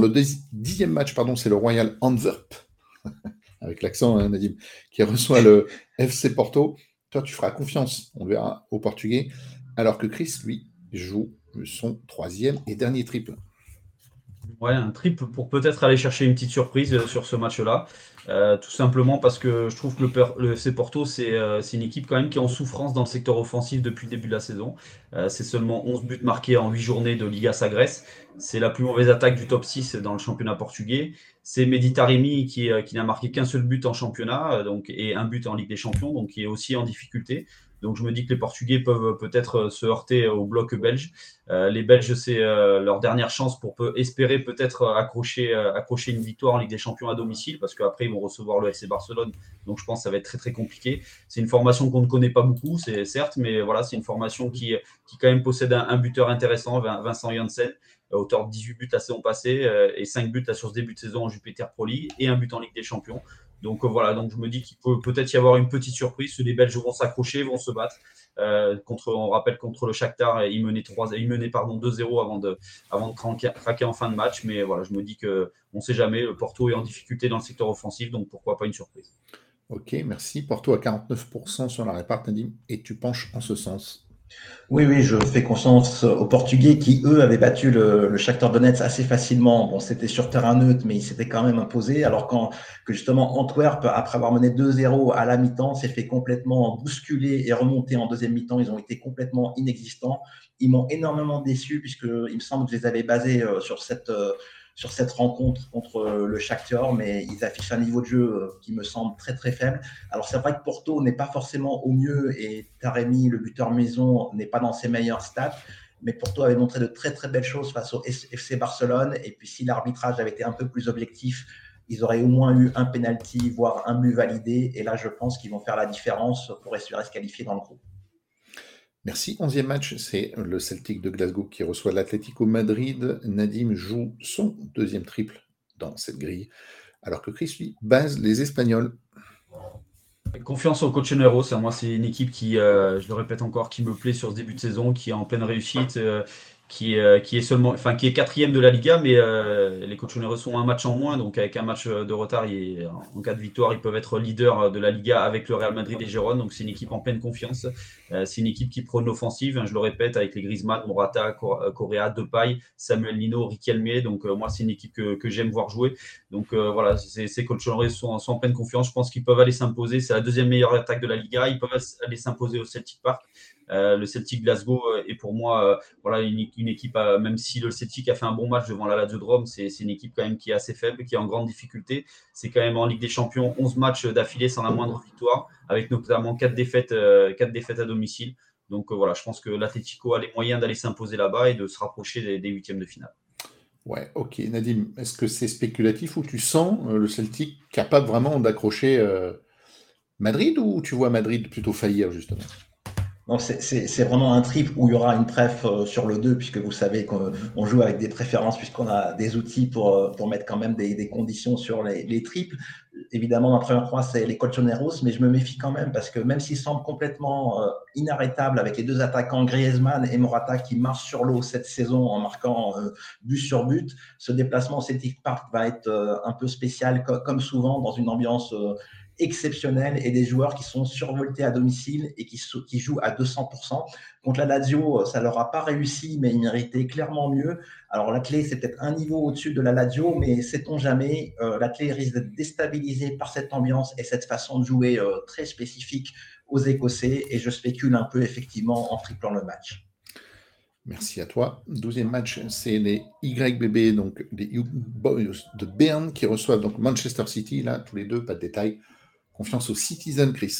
Le dixième match, pardon, c'est le Royal Antwerp, avec l'accent, hein, Nadim, qui reçoit le FC Porto. Toi, tu feras confiance, on verra, au Portugais, alors que Chris, lui, joue son troisième et dernier triple. Ouais, un triple pour peut-être aller chercher une petite surprise euh, sur ce match-là. Euh, tout simplement parce que je trouve que le, le Porto, euh, c'est une équipe quand même qui est en souffrance dans le secteur offensif depuis le début de la saison. c'est seulement 11 buts marqués en 8 journées de Liga Sagres. C'est la plus mauvaise attaque du top 6 dans le championnat portugais. C'est Mehdi Taremi qui, qui n'a marqué qu'un seul but en championnat donc, et un but en Ligue des Champions, donc qui est aussi en difficulté. Donc je me dis que les Portugais peuvent peut-être euh, se heurter au bloc belge. Euh, les Belges, c'est euh, leur dernière chance pour espérer peut-être accrocher, une victoire en Ligue des Champions à domicile, parce qu'après ils vont recevoir le FC Barcelone. Donc je pense que ça va être très très compliqué. C'est une formation qu'on ne connaît pas beaucoup, c'est certes, mais voilà, c'est une formation qui, qui quand même possède un, buteur intéressant, Vincent Janssen, auteur de 18 buts la saison passée et 5 buts sur ce début de saison en Jupiter Pro et un but en Ligue des Champions. Donc euh, voilà, donc je me dis qu'il peut peut-être y avoir une petite surprise. Les Belges vont s'accrocher, vont se battre. Euh, contre, on rappelle contre le Shakhtar, ils menaient, 3, ils menaient pardon, 2-0 avant de, craquer en fin de match. Mais voilà, je me dis qu'on ne sait jamais. Porto est en difficulté dans le secteur offensif, donc pourquoi pas une surprise. Ok, merci. Porto à 49% sur la réparte, et tu penches en ce sens? Oui, oui, je fais confiance aux Portugais qui, eux, avaient battu le, le Shakhtar Donetsk assez facilement. Bon, c'était sur terrain neutre, mais ils s'étaient quand même imposés. Alors quand, que justement Antwerp, après avoir mené 2-0 à la mi-temps, s'est fait complètement bousculer et remonter en deuxième mi-temps. Ils ont été complètement inexistants. Ils m'ont énormément déçu puisque il me semble que je les avais basés euh, sur cette euh, sur cette rencontre contre euh, le Shakhtar, mais ils affichent un niveau de jeu euh, qui me semble très très faible. Alors c'est vrai que Porto n'est pas forcément au mieux et Taremi, le buteur maison, n'est pas dans ses meilleurs stats, mais Porto avait montré de très très belles choses face au FC Barcelone. Et puis si l'arbitrage avait été un peu plus objectif, ils auraient au moins eu un penalty, voire un but validé. Et là, je pense qu'ils vont faire la différence pour espérer se qualifier dans le groupe. Merci. Onzième match, c'est le Celtic de Glasgow qui reçoit l'Atlético Madrid. Nadim joue son deuxième triple dans cette grille, alors que Chris, lui, base les Espagnols. Confiance au coach Nero, moi c'est une équipe qui, euh, je le répète encore, qui me plaît sur ce début de saison, qui est en pleine réussite. Euh, qui, euh, qui est seulement, enfin qui est quatrième de la Liga, mais euh, les Cochonero sont un match en moins, donc avec un match de retard, en cas de victoire, ils peuvent être leaders de la Liga avec le Real Madrid et Gérone. Donc c'est une équipe en pleine confiance. Euh, c'est une équipe qui prône l'offensive. Hein, je le répète avec les Griezmann, Morata, Correa, Depay, Samuel Lino, Riquelme. Donc moi c'est une équipe que, j'aime voir jouer. Donc voilà, ces Cochonero sont, sont en pleine confiance. Je pense qu'ils peuvent aller s'imposer. C'est la deuxième meilleure attaque de la Liga. Ils peuvent aller s'imposer au Celtic Park. Euh, le Celtic Glasgow euh, est pour moi euh, voilà, une, équipe, même si le Celtic a fait un bon match devant la Lazio Drome, c'est une équipe quand même qui est assez faible, qui est en grande difficulté. C'est quand même en Ligue des Champions 11 matchs d'affilée sans la moindre victoire, avec notamment 4 défaites, 4 défaites à domicile. Donc voilà, je pense que l'Atletico a les moyens d'aller s'imposer là-bas et de se rapprocher des, huitièmes de finale. Ouais, ok. Nadim, est-ce que c'est spéculatif ou tu sens le Celtic capable vraiment d'accrocher Madrid ou tu vois Madrid plutôt faillir justement? C'est vraiment un trip où il y aura une préf euh, sur le 2, puisque vous savez qu'on joue avec des préférences, puisqu'on a des outils pour, euh, mettre quand même des, conditions sur les, les triples. Évidemment, ma première croix, c'est les Colchoneros, mais je me méfie quand même, parce que même s'ils semblent complètement euh, inarrêtables avec les deux attaquants Griezmann et Morata qui marchent sur l'eau cette saison en marquant but sur but, ce déplacement au Celtic Park va être un peu spécial, comme souvent, dans une ambiance exceptionnel et des joueurs qui sont survoltés à domicile et qui, jouent à 200%. Contre la Lazio, ça leur a pas réussi, mais ils méritaient clairement mieux. Alors la clé, c'est peut-être un niveau au-dessus de la Lazio, mais sait-on jamais, euh, la clé risque d'être déstabilisée par cette ambiance et cette façon de jouer euh, très spécifique aux Écossais. Et je spécule un peu effectivement en triplant le match. Merci à toi. Douzième match, c'est les YBB, donc les Young Boys de Berne qui reçoivent donc Manchester City. Là, tous les deux, pas de détails. Confiance aux Citizen, Chris.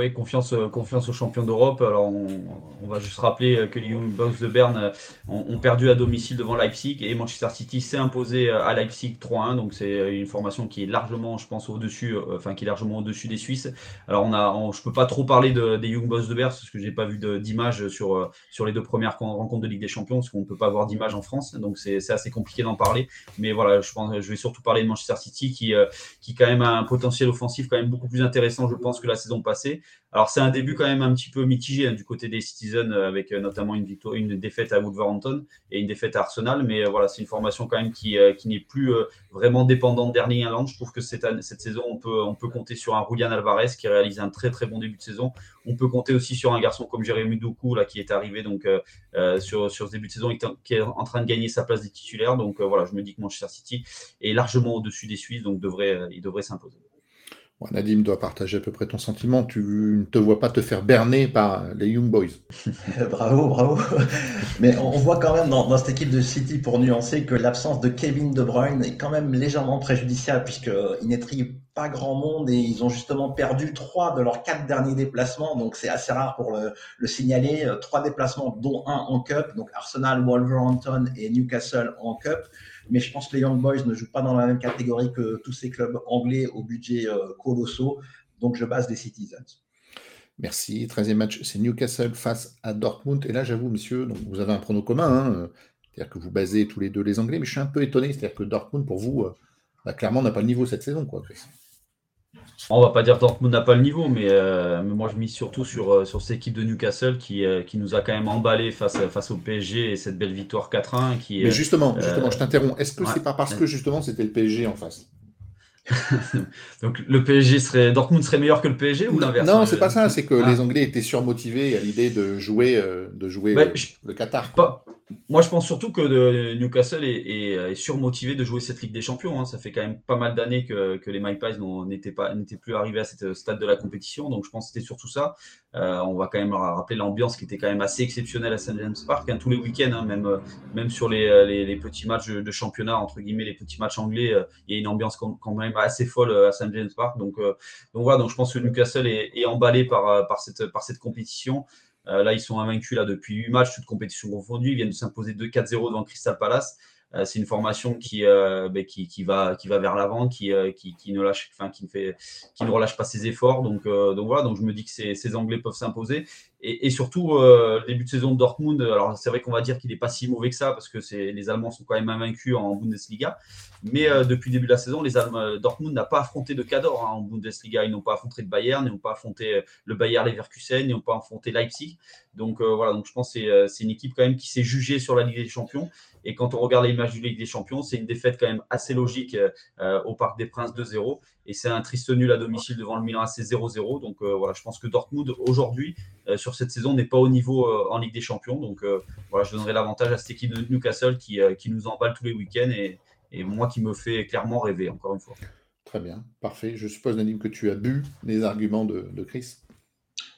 Oui, confiance, euh, confiance aux champions d'Europe. Alors, on, va juste rappeler euh, que les Young Boys de Berne euh, ont, perdu à domicile devant Leipzig et Manchester City s'est imposé à Leipzig 3-1. Donc, c'est une formation qui est largement, je pense, au-dessus, enfin, qui est largement au-dessus des Suisses. Alors, on a, je ne peux pas trop parler des Young Boys de Berne parce que je n'ai pas vu d'image sur, sur les deux premières rencontres de Ligue des Champions parce qu'on ne peut pas avoir d'image en France. Donc, c'est assez compliqué d'en parler. Mais voilà, je, pense, je vais surtout parler de Manchester City qui, qui, quand même, a un potentiel offensif quand même beaucoup plus intéressant, je pense, que la saison passée. Alors, c'est un début quand même un petit peu mitigé hein, du côté des Citizens, euh, avec euh, notamment une, victoire, une défaite à Wolverhampton et une défaite à Arsenal. Mais euh, voilà, c'est une formation quand même qui, n'est plus vraiment dépendante d'Erling Haaland. Je trouve que cette, saison, on peut, on peut compter sur un Julian Alvarez qui réalise un très très bon début de saison. On peut compter aussi sur un garçon comme Jérémy Doukou, là, qui est arrivé donc, sur, sur ce début de saison, qui est en train de gagner sa place des titulaires. Donc voilà, je me dis que Manchester City est largement au-dessus des Suisses, donc devrait, il devrait s'imposer. Nadim doit partager à peu près ton sentiment. Tu ne te vois pas te faire berner par les Young Boys. bravo, bravo. Mais on voit quand même dans, cette équipe de City, pour nuancer, que l'absence de Kevin De Bruyne est quand même légèrement préjudiciable, puisqu'il n'étrie pas grand monde et ils ont justement perdu trois de leurs quatre derniers déplacements. Donc c'est assez rare pour le, le, signaler. Trois déplacements, dont un en Cup. Donc Arsenal, Wolverhampton et Newcastle en Cup mais je pense que les Young Boys ne jouent pas dans la même catégorie que tous ces clubs anglais au budget euh, colossaux. Donc, je base des Citizens. Merci. 13e match, c'est Newcastle face à Dortmund. Et là, j'avoue, monsieur, donc vous avez un prono commun. Hein, c'est-à-dire que vous basez tous les deux les Anglais, mais je suis un peu étonné. C'est-à-dire que Dortmund, pour vous, euh, bah, clairement, n'a pas le niveau cette saison, quoi, Chris. On va pas dire Dortmund n'a pas le niveau, mais, euh, moi je mise surtout sur, euh, sur cette équipe de Newcastle qui, euh, qui nous a quand même emballé face, face au PSG et cette belle victoire 4-1. Qui, mais justement, justement je t'interromps. Est-ce que c'est pas parce que justement c'était le PSG en face? Donc le PSG serait Dortmund serait meilleur que le PSG ou l'inverse? Non, c'est pas ça. C'est que ah. les Anglais étaient surmotivés à l'idée de jouer, de jouer le Qatar. Pas, moi, je pense surtout que Newcastle est, surmotivé de jouer cette Ligue des Champions. Hein. Ça fait quand même pas mal d'années que, les Magpies n'étaient plus arrivés à cette stade de la compétition. Donc, je pense que c'était surtout ça. Euh, on va quand même rappeler l'ambiance qui était quand même assez exceptionnelle à St James Park, hein, tous les week-ends, hein, même même sur les, petits matchs de championnat entre guillemets, les petits matchs anglais, euh, il y a une ambiance quand même assez folle euh, à St James Park. Donc, donc voilà. Donc, je pense que Newcastle est, est emballé par par cette par cette compétition. Euh, là, ils sont invaincus là, depuis 8 matchs, toutes compétitions confondues. Ils viennent de s'imposer 2-4-0 devant Crystal Palace. Euh, c'est une formation qui, euh, ben, qui, qui, va, qui va vers l'avant, qui, qui, qui, ne lâche, qui, ne fait, qui ne relâche pas ses efforts. Donc, donc voilà, donc je me dis que ces Anglais peuvent s'imposer. Et, surtout, le début de saison de Dortmund, alors c'est vrai qu'on va dire qu'il n'est pas si mauvais que ça, parce que les Allemands sont quand même invaincus en Bundesliga. Mais depuis le début de la saison, Allemands, Dortmund n'a pas affronté de Cador hein, en Bundesliga. Ils n'ont pas affronté de Bayern, ils n'ont pas affronté le Bayern Leverkusen, ils n'ont pas affronté Leipzig. Donc voilà, donc je pense que c'est une équipe quand même qui s'est jugée sur la Ligue des Champions et quand on regarde l'image du Ligue des Champions, c'est une défaite quand même assez logique euh, au Parc des Princes 2-0. Et c'est un triste nul à domicile devant le Milan AC 0-0. Donc euh, voilà, je pense que Dortmund, aujourd'hui, euh, sur cette saison, n'est pas au niveau en Ligue des Champions. Donc voilà, je donnerai l'avantage à cette équipe de Newcastle qui, nous emballe tous les week-ends et, moi qui me fait clairement rêver, encore une fois. Très bien, parfait. Je suppose, Nadim, que tu as bu les arguments de Chris.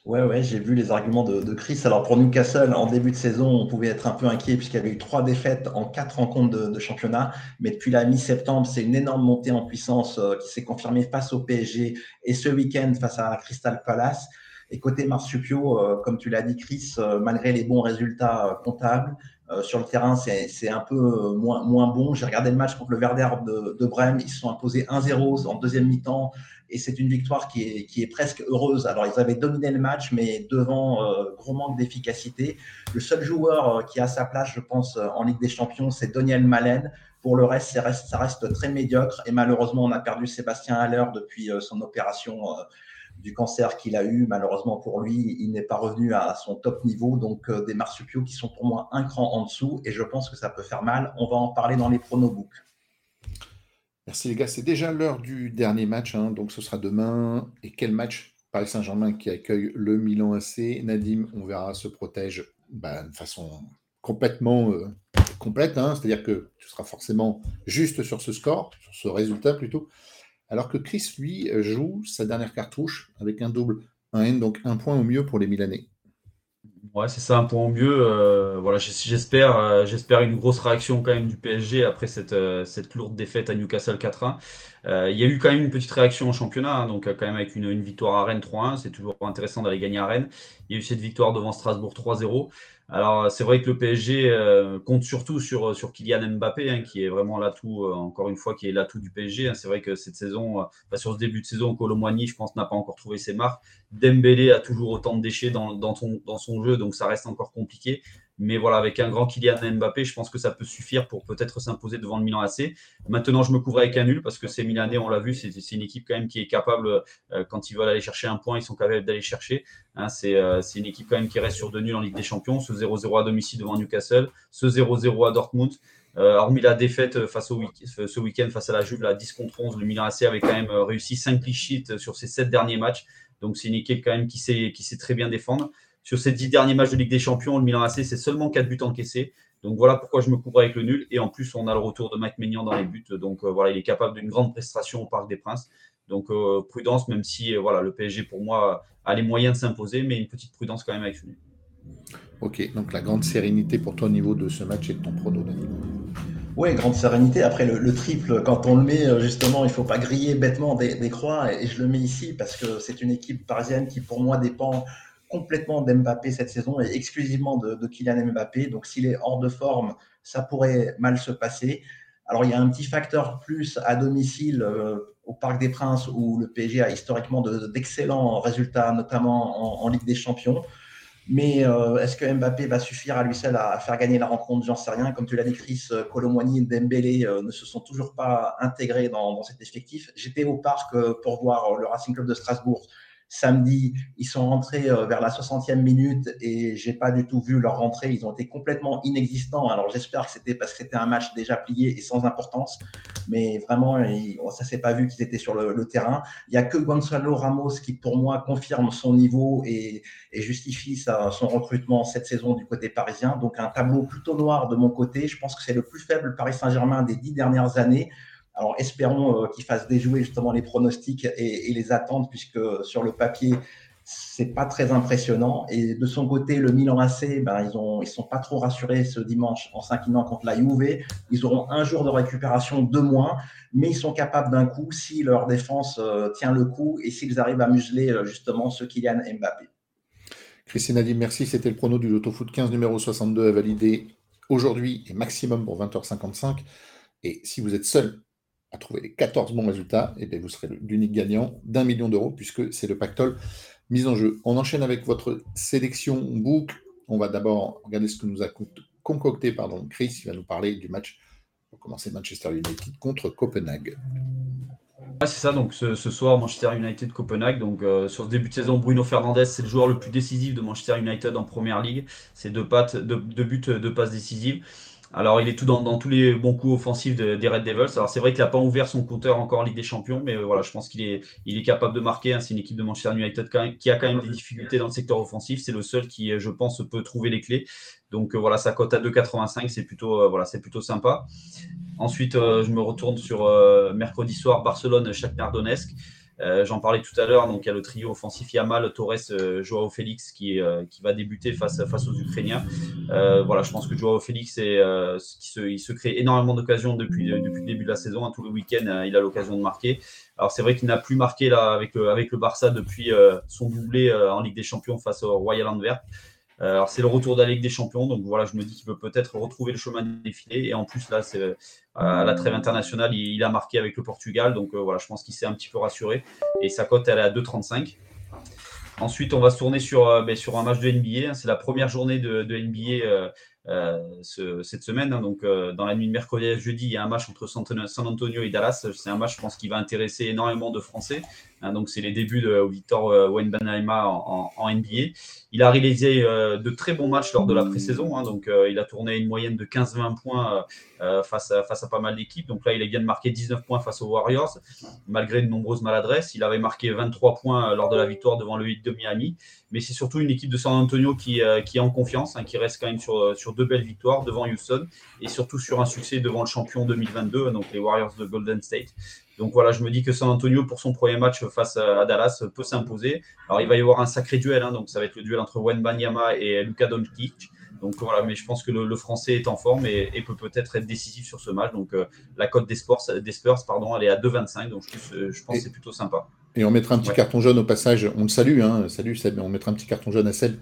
Ouais, ouais, j'ai vu les arguments de, Chris. Alors pour Newcastle, en début de saison, on pouvait être un peu inquiet puisqu'il y avait eu trois défaites en quatre rencontres de, championnat. Mais depuis la mi-septembre, c'est une énorme montée en puissance euh, qui s'est confirmée face au PSG et ce week-end face à Crystal Palace. Et côté Marsupio, euh, comme tu l'as dit, Chris, euh, malgré les bons résultats comptables, sur le terrain, c'est un peu moins, moins bon. J'ai regardé le match contre le Werder de, de Brême. Ils se sont imposés 1-0 en deuxième mi-temps et c'est une victoire qui est, qui est, presque heureuse. Alors, ils avaient dominé le match, mais devant euh, gros manque d'efficacité. Le seul joueur euh, qui a sa place, je pense, euh, en Ligue des Champions, c'est Daniel Malen. Pour le reste, reste, ça reste, très médiocre. Et malheureusement, on a perdu Sébastien Haller depuis son opération du cancer qu'il a eu. Malheureusement pour lui, il n'est pas revenu à son top niveau. Donc, des marsupiaux qui sont pour moi un cran en dessous. Et je pense que ça peut faire mal. On va en parler dans les pronobooks. Merci les gars, c'est déjà l'heure du dernier match, hein, donc ce sera demain. Et quel match Paris Saint-Germain qui accueille le Milan AC. Nadim, on verra, se protège bah, de façon complètement euh, complète, hein. c'est-à-dire que tu seras forcément juste sur ce score, sur ce résultat plutôt. Alors que Chris, lui, joue sa dernière cartouche avec un double, un N, donc un point au mieux pour les Milanais. Ouais, c'est ça, un point au mieux. Euh, voilà, j'espère, euh, j'espère une grosse réaction quand même du PSG après cette, euh, cette lourde défaite à Newcastle 4-1. il y a eu quand même une petite réaction en championnat, hein, donc quand même avec une, une victoire à Rennes 3-1. C'est toujours intéressant d'aller gagner à Rennes. Il y a eu cette victoire devant Strasbourg 3-0. Alors, c'est vrai que le PSG euh, compte surtout sur, sur Kylian Mbappé, hein, qui est vraiment l'atout, euh, encore une fois, qui est l'atout du PSG. Hein. C'est vrai que cette saison, euh, sur ce début de saison, Colomboigny, je pense, n'a pas encore trouvé ses marques. Dembélé a toujours autant de déchets dans, dans, dans son jeu, donc ça reste encore compliqué. Mais voilà, avec un grand Kylian Mbappé, je pense que ça peut suffire pour peut-être s'imposer devant le Milan AC. Maintenant, je me couvre avec un nul parce que ces Milanais, on l'a vu, c'est une équipe quand même qui est capable, euh, quand ils veulent aller chercher un point, ils sont capables d'aller chercher. Hein, euh, c'est une équipe quand même qui reste sur deux nuls en Ligue des Champions. Ce 0-0 à domicile devant Newcastle, ce 0-0 à Dortmund. Euh, hormis la défaite face au ce week-end face à la Juve, la 10 contre 11, le Milan AC avait quand même réussi 5 clean sur ses 7 derniers matchs. Donc c'est une équipe quand même qui sait, qui sait très bien défendre. Sur ces 10 derniers matchs de Ligue des Champions, le Milan AC, c'est seulement 4 buts encaissés. Donc voilà pourquoi je me couvre avec le nul. Et en plus, on a le retour de Mike Maignan dans les buts. Donc euh, voilà, il est capable d'une grande prestation au Parc des Princes. Donc euh, prudence, même si voilà, le PSG pour moi a les moyens de s'imposer, mais une petite prudence quand même avec ce nul. Ok, donc la grande sérénité pour toi au niveau de ce match et de ton prono, Daniel. Oui, grande sérénité. Après, le, triple, quand on le met, euh, justement, il ne faut pas griller bêtement des, croix. Et, je le mets ici parce que c'est une équipe parisienne qui, pour moi, dépend complètement d'Mbappé cette saison et exclusivement de, Kylian Mbappé. Donc, s'il est hors de forme, ça pourrait mal se passer. Alors, il y a un petit facteur plus à domicile euh, au Parc des Princes où le PSG a historiquement d'excellents résultats, notamment en Ligue des Champions. Mais euh, est-ce que Mbappé va suffire à lui seul à, faire gagner la rencontre? J'en sais rien. Comme tu l'as dit, Chris, Colomwani et Dembélé euh, ne se sont toujours pas intégrés dans, cet effectif. J'étais au parc euh, pour voir le Racing Club de Strasbourg Samedi, ils sont rentrés euh, vers la 60e minute et j'ai pas du tout vu leur rentrée. Ils ont été complètement inexistants. Alors j'espère que c'était parce que c'était un match déjà plié et sans importance, mais vraiment ça s'est pas vu qu'ils étaient sur le, terrain. Il y a que Gonzalo Ramos qui pour moi confirme son niveau et, justifie son recrutement cette saison du côté parisien. Donc un tableau plutôt noir de mon côté. Je pense que c'est le plus faible Paris Saint-Germain des dix dernières années. Alors espérons euh, qu'il fasse déjouer justement les pronostics et, les attentes, puisque sur le papier, c'est pas très impressionnant. Et de son côté, le Milan AC, ben, ils ont, ils sont pas trop rassurés ce dimanche en s'inclinant contre la Juve. Ils auront un jour de récupération de moins, mais ils sont capables d'un coup si leur défense euh, tient le coup et s'ils arrivent à museler euh, justement ce Kylian Mbappé. Christine Nadim, merci. C'était le prono du Loto Foot 15 numéro 62 à valider aujourd'hui et maximum pour 20h55. Et si vous êtes seul à trouver les 14 bons résultats, et bien vous serez l'unique gagnant d'un million d'euros puisque c'est le pactole mis en jeu. On enchaîne avec votre sélection book. On va d'abord regarder ce que nous a concocté pardon, Chris. Il va nous parler du match pour commencer Manchester United contre Copenhague. c'est ça, donc ce, soir, Manchester United Copenhague. Donc euh, sur ce début de saison, Bruno Fernandez, c'est le joueur le plus décisif de Manchester United en première ligue. C'est deux, deux buts, deux passes décisives. Alors, il est tout dans, tous les bons coups offensifs des Red Devils. Alors, c'est vrai qu'il n'a pas ouvert son compteur encore en Ligue des Champions, mais euh, voilà, je pense qu'il est, il est capable de marquer. Hein. C'est une équipe de Manchester United qui a quand même des difficultés dans le secteur offensif. C'est le seul qui, euh, je pense, peut trouver les clés. Donc, euh, voilà, sa cote à 2,85, c'est plutôt, voilà, c'est plutôt sympa. Ensuite, je me retourne sur mercredi soir, Barcelone, Shakhtar. Euh, j'en parlais tout à l'heure, donc il y a le trio offensif Yamal, Torres, euh, Joao Félix qui, euh, qui va débuter face, face aux Ukrainiens. voilà, je pense que Joao Félix se, il se crée énormément d'occasions depuis, depuis le début de la saison. Hein, tout le week-end, il a l'occasion de marquer. Alors c'est vrai qu'il n'a plus marqué là avec, avec le Barça depuis son doublé en Ligue des Champions face au Royal Antwerp. Euh, alors c'est le retour de la Ligue des Champions, donc voilà, je me dis qu'il peut peut-être retrouver le chemin des filets. Et en plus là, c'est euh, à la trêve internationale, il, a marqué avec le Portugal, donc euh, voilà, je pense qu'il s'est un petit peu rassuré. Et sa cote, elle est à 2,35. Ensuite, on va se tourner sur, ben, un match de NBA. C'est la première journée de, de NBA cette semaine. Hein. donc, dans la nuit de mercredi à jeudi, il y a un match entre San Antonio et Dallas. C'est un match, je pense, qui va intéresser énormément de Français. Hein. donc, c'est les débuts de Victor euh, Wenbenheimer en, NBA. Il a réalisé de très bons matchs lors de la pré-saison. Hein. donc, il a tourné une moyenne de 15-20 points face, à, face à pas mal d'équipes. Donc là, il vient de marquer 19 points face aux Warriors, malgré de nombreuses maladresses. Il avait marqué 23 points lors de la victoire devant le 8 de Miami. Mais c'est surtout une équipe de San Antonio qui, qui est en confiance, qui reste quand même sur, sur deux belles victoires devant Houston et surtout sur un succès devant le champion 2022, donc les Warriors de Golden State. Donc voilà, je me dis que San Antonio, pour son premier match face à Dallas, peut s'imposer. Alors il va y avoir un sacré duel, hein, donc ça va être le duel entre Banyama et Luka Doncic. Donc voilà, mais je pense que le, français est en forme et, peut peut-être être décisif sur ce match. Donc euh, la cote des Spurs, des Spurs pardon, elle est à 2,25. Donc je, je pense que c'est plutôt sympa. Et on mettra un petit carton jaune au passage. On le salue, hein, salut, on mettra un petit carton jaune à celle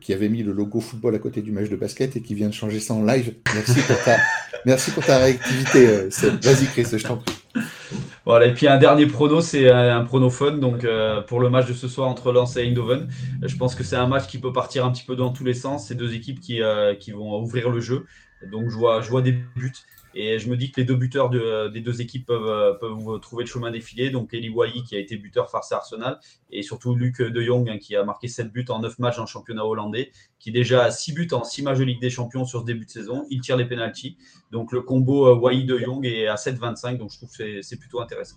qui avait mis le logo football à côté du match de basket et qui vient de changer ça en live. Merci pour ta, merci pour ta réactivité. Euh, vas-y, Chris, je t'en prie. Voilà, et puis un dernier prono, c'est un, prono fun. Donc pour le match de ce soir entre Lens et Eindhoven, je pense que c'est un match qui peut partir un petit peu dans tous les sens. C'est deux équipes qui, qui vont ouvrir le jeu. Donc je vois, je vois des buts. Et je me dis que les deux buteurs des deux équipes peuvent, peuvent trouver le chemin défilé. Donc Eli Wahi qui a été buteur face à Arsenal et surtout Luc De Jong hein, qui a marqué 7 buts en 9 matchs en championnat hollandais, qui déjà a 6 buts en 6 matchs de Ligue des Champions sur ce début de saison. Il tire les pénalties. Donc le combo euh, Wahi De Jong est à 7,25. Donc je trouve que c'est plutôt intéressant.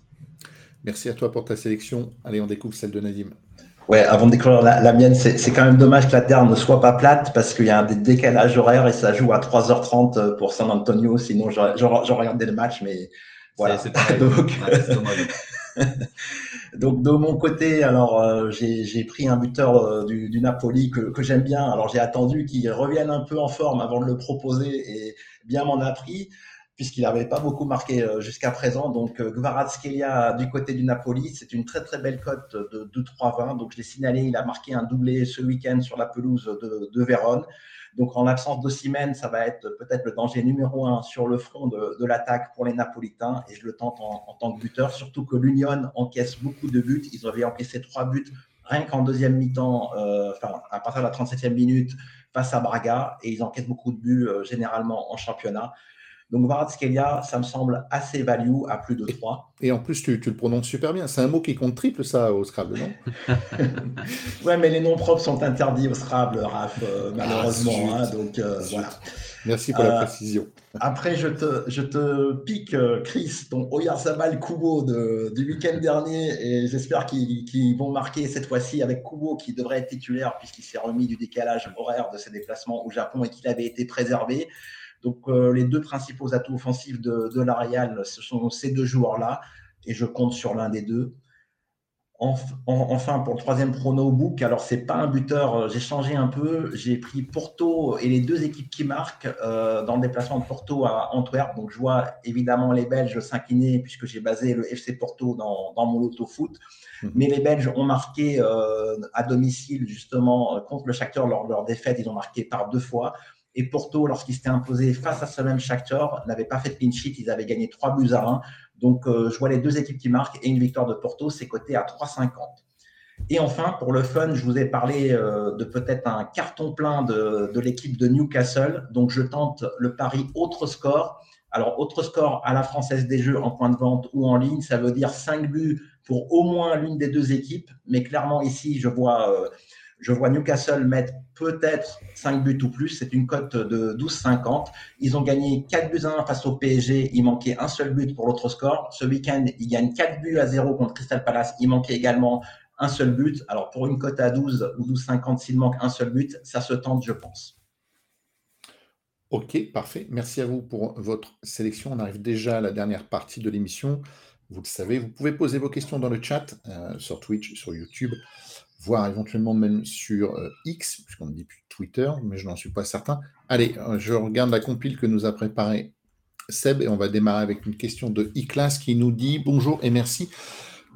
Merci à toi pour ta sélection. Allez, on découvre celle de Nadim. Ouais, avant de découvrir la, mienne, c'est quand même dommage que la Terre ne soit pas plate parce qu'il y a un décalage horaire et ça joue à 3h30 euh, pour San Antonio. Sinon, j'aurais regardé le match, mais voilà. donc, donc, de mon côté, alors euh, j'ai pris un buteur euh, du, du, Napoli que, que j'aime bien. Alors j'ai attendu qu'il revienne un peu en forme avant de le proposer et bien m'en a pris puisqu'il n'avait pas beaucoup marqué euh, jusqu'à présent. Donc, euh, Gvaratskelia du côté du Napoli, c'est une très très belle cote de 2-3-20. Donc, je l'ai signalé, il a marqué un doublé ce week-end sur la pelouse de, de Vérone. Donc, en l'absence d'Ossimène, ça va être peut-être le danger numéro un sur le front de, de l'attaque pour les Napolitains. Et je le tente en, en tant que buteur, surtout que l'Union encaisse beaucoup de buts. Ils avaient encaissé trois buts rien qu'en deuxième mi-temps, euh, enfin, à partir de la 37e minute face à Braga. Et ils encaissent beaucoup de buts généralement en championnat. Donc Varatskelia, ça me semble assez value à plus de 3. Et en plus, tu, le prononces super bien. C'est un mot qui compte triple, ça, au Scrabble, non? Ouais, mais les noms propres sont interdits au Scrabble, Raph, euh, ah, malheureusement. Hein, donc euh, voilà. Merci pour la euh, précision. Après, je te, je te pique, Chris, ton Oyarzabal Kubo de, du week-end dernier, et j'espère qu'ils vont marquer cette fois-ci avec Kubo qui devrait être titulaire puisqu'il s'est remis du décalage horaire de ses déplacements au Japon et qu'il avait été préservé. Donc, euh, les deux principaux atouts offensifs de, de l'Arial, ce sont ces deux joueurs-là, et je compte sur l'un des deux. Enfin, pour le troisième prono book, alors c'est pas un buteur, euh, j'ai changé un peu, j'ai pris Porto et les deux équipes qui marquent euh, dans le déplacement de Porto à Antwerp. Donc je vois évidemment les Belges s'incliner puisque j'ai basé le FC Porto dans, dans mon loto foot. Mhm. Mais les Belges ont marqué à domicile justement contre le Shakhtar lors de leur défaite, ils ont marqué par deux fois. Et Porto, lorsqu'il s'était imposé face à même Shakhtar, n'avait pas fait de clean sheet. Ils avaient gagné 3 buts à 1. Donc, euh, je vois les deux équipes qui marquent et une victoire de Porto, c'est coté à 3,50. Et enfin, pour le fun, je vous ai parlé euh, de peut-être un carton plein de, de l'équipe de Newcastle. Donc, je tente le pari autre score. Alors, autre score à la française des jeux en point de vente ou en ligne, ça veut dire 5 buts pour au moins l'une des deux équipes. Mais clairement, ici, je vois euh, je vois Newcastle mettre peut-être 5 buts ou plus. C'est une cote de 12,50. Ils ont gagné 4 buts à 1 face au PSG. Il manquait un seul but pour l'autre score. Ce week-end, ils gagnent 4 buts à 0 contre Crystal Palace. Il manquait également un seul but. Alors, pour une cote à 12 ou 12,50, s'il manque un seul but, ça se tente, je pense. Ok, parfait. Merci à vous pour votre sélection. On arrive déjà à la dernière partie de l'émission. Vous le savez, vous pouvez poser vos questions dans le chat euh, sur Twitch, sur YouTube voire éventuellement même sur euh, X, puisqu'on ne dit plus Twitter, mais je n'en suis pas certain. Allez, euh, je regarde la compile que nous a préparée Seb et on va démarrer avec une question de e-class qui nous dit bonjour et merci.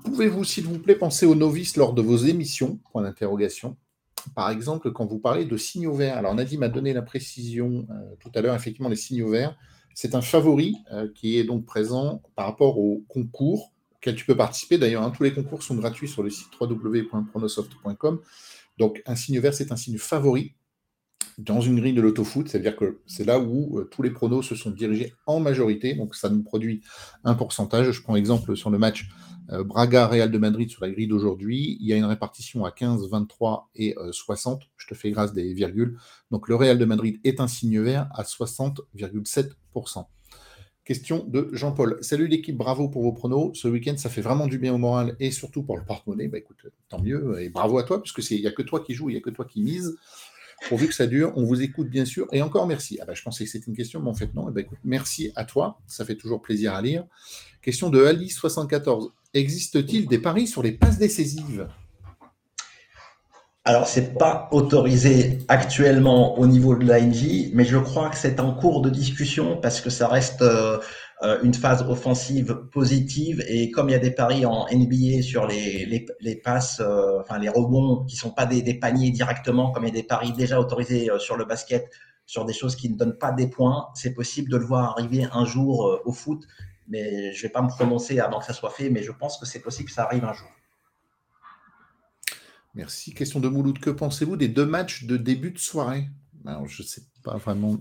Pouvez-vous, s'il vous plaît, penser aux novices lors de vos émissions? Point d'interrogation. Par exemple, quand vous parlez de signaux verts. Alors, Nadim m'a donné la précision euh, tout à l'heure, effectivement, les signaux verts. C'est un favori qui est donc présent par rapport au concours tu peux participer. D'ailleurs, hein, tous les concours sont gratuits sur le site www.pronosoft.com. Donc, un signe vert, c'est un signe favori dans une grille de l'autofoot, c'est-à-dire que c'est là où euh, tous les pronos se sont dirigés en majorité, donc ça nous produit un pourcentage. Je prends exemple sur le match euh, Braga-Real de Madrid sur la grille d'aujourd'hui, il y a une répartition à 15, 23 et 60. Euh, Je te fais grâce des virgules. Donc le Real de Madrid est un signe vert à 60,7%. Question de Jean-Paul. Salut l'équipe, bravo pour vos pronos. Ce week-end, ça fait vraiment du bien au moral et surtout pour le porte-monnaie. Bah, écoute, tant mieux et bravo à toi, puisque il n'y a que toi qui joues, il n'y a que toi qui mise. Pourvu que ça dure, on vous écoute bien sûr. Et encore merci. Ah bah, je pensais que c'était une question, mais en fait non. Eh bah, merci à toi, ça fait toujours plaisir à lire. Question de Ali74. Existe-t-il des paris sur les passes décisives? Alors, c'est pas autorisé actuellement au niveau de l'ANJ, mais je crois que c'est en cours de discussion parce que ça reste euh, euh, une phase offensive positive et comme il y a des paris en NBA sur les, les, les passes, euh, enfin les rebonds qui sont pas des, des, paniers directement, comme il y a des paris déjà autorisés sur le basket sur des choses qui ne donnent pas des points, c'est possible de le voir arriver un jour au foot mais je vais pas me prononcer avant que ça soit fait, mais je pense que c'est possible que ça arrive un jour. Merci. Question de Mouloud. Que pensez-vous des deux matchs de début de soirée? Alors, Je ne sais pas vraiment.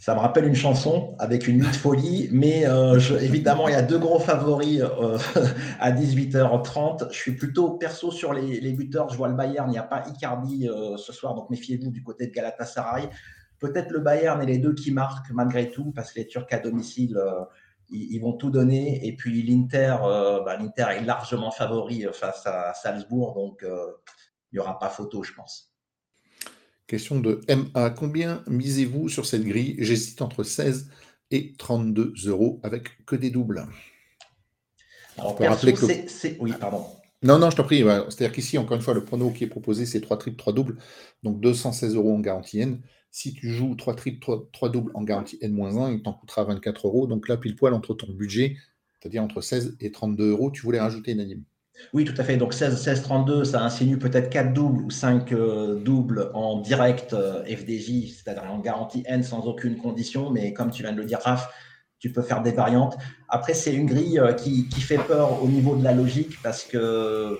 Ça me rappelle une chanson avec une nuit folie, mais euh, évidemment, il y a deux gros favoris euh, à 18h30. Je suis plutôt perso sur les, buteurs. Je vois le Bayern, il n'y a pas Icardi euh, ce soir, donc méfiez-vous du côté de Galatasaray. Peut-être le Bayern et les deux qui marquent malgré tout, parce que les Turcs à domicile, ils, vont tout donner. Et puis l'Inter, bah, l'Inter est largement favori face à Salzbourg, donc il n'y aura pas photo, je pense. Question de MA. Combien misez-vous sur cette grille? J'hésite entre 16 et 32 euros avec que des doubles. Alors, perso, c'est. Oui, pardon. Non, non, je t'en prie. C'est-à-dire qu'ici, encore une fois, le prono qui est proposé, c'est 3 triples, 3 doubles. Donc 216 euros en garantie N. Si tu joues 3 triples, 3, doubles en garantie N-1, il t'en coûtera 24 euros. Donc là, pile poil entre ton budget, c'est-à-dire entre 16 et 32 euros, tu voulais rajouter une anime. Oui, tout à fait. Donc 16-32, ça insinue peut-être 4 doubles ou 5 euh, doubles en direct euh, FDJ, c'est-à-dire en garantie N sans aucune condition. Mais comme tu viens de le dire, Raph, tu peux faire des variantes. Après, c'est une grille euh, qui, fait peur au niveau de la logique parce que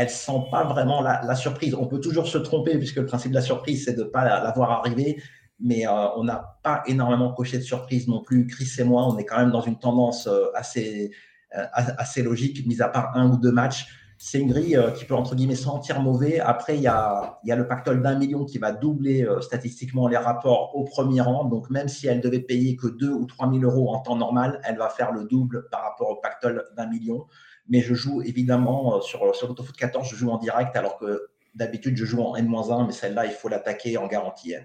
elle sent pas vraiment la, surprise. On peut toujours se tromper puisque le principe de la surprise, c'est de ne pas la, voir arriver. Mais on n'a pas énormément coché de surprise non plus. Chris et moi, on est quand même dans une tendance assez euh, assez logique, mis à part un ou deux matchs. C'est une grille euh, qui peut, entre guillemets, sentir mauvais. Après, il y a, y a le pactole d'un million qui va doubler euh, statistiquement les rapports au premier rang. Donc, même si elle devait payer que 2 ou 3 000 euros en temps normal, elle va faire le double par rapport au pactole d'un million. Mais je joue évidemment sur, sur l'Autofoot 14, je joue en direct, alors que d'habitude, je joue en N-1, mais celle-là, il faut l'attaquer en garantie N.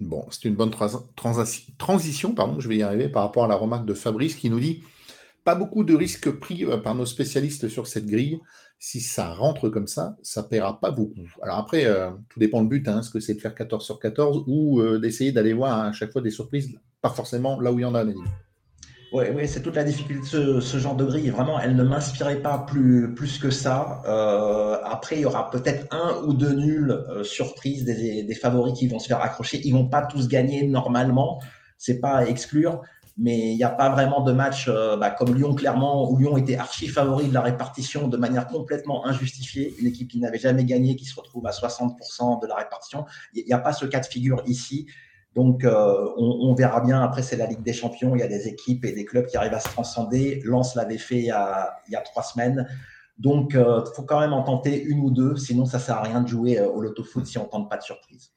Bon, c'est une bonne transition, pardon, je vais y arriver par rapport à la remarque de Fabrice qui nous dit pas beaucoup de risques pris euh, par nos spécialistes sur cette grille. Si ça rentre comme ça, ça ne paiera pas beaucoup. Alors après, euh, tout dépend du but. Hein, est-ce que c'est de faire 14 sur 14 ou euh, d'essayer d'aller voir à chaque fois des surprises, pas forcément là où il y en a, Oui, ouais, c'est toute la difficulté de ce, genre de grille. Vraiment, elle ne m'inspirait pas plus, plus que ça. après, il y aura peut-être un ou deux nuls surprises des, des, favoris qui vont se faire accrocher. Ils vont pas tous gagner normalement. C'est pas à exclure mais il n'y a pas vraiment de match euh, bah, comme Lyon, clairement, où Lyon était archi favori de la répartition de manière complètement injustifiée. Une équipe qui n'avait jamais gagné, qui se retrouve à 60% de la répartition. Il n'y a pas ce cas de figure ici. Donc, euh, on, verra bien. Après, c'est la Ligue des Champions. Il y a des équipes et des clubs qui arrivent à se transcender. Lens l'avait fait il y, a, trois semaines. Donc, il euh, faut quand même en tenter une ou deux. Sinon, ça ne sert à rien de jouer au loto foot si on ne tente pas de surprise.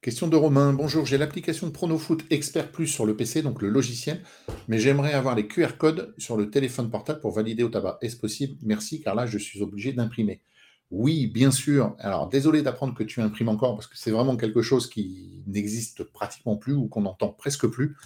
Question de Romain. Bonjour, j'ai l'application Pronofoot Expert Plus sur le PC, donc le logiciel, mais j'aimerais avoir les QR codes sur le téléphone portable pour valider au tabac. Est-ce possible? Merci, car là, je suis obligé d'imprimer. Oui, bien sûr. Alors, désolé d'apprendre que tu imprimes encore, parce que c'est vraiment quelque chose qui n'existe pratiquement plus ou qu'on entend presque plus.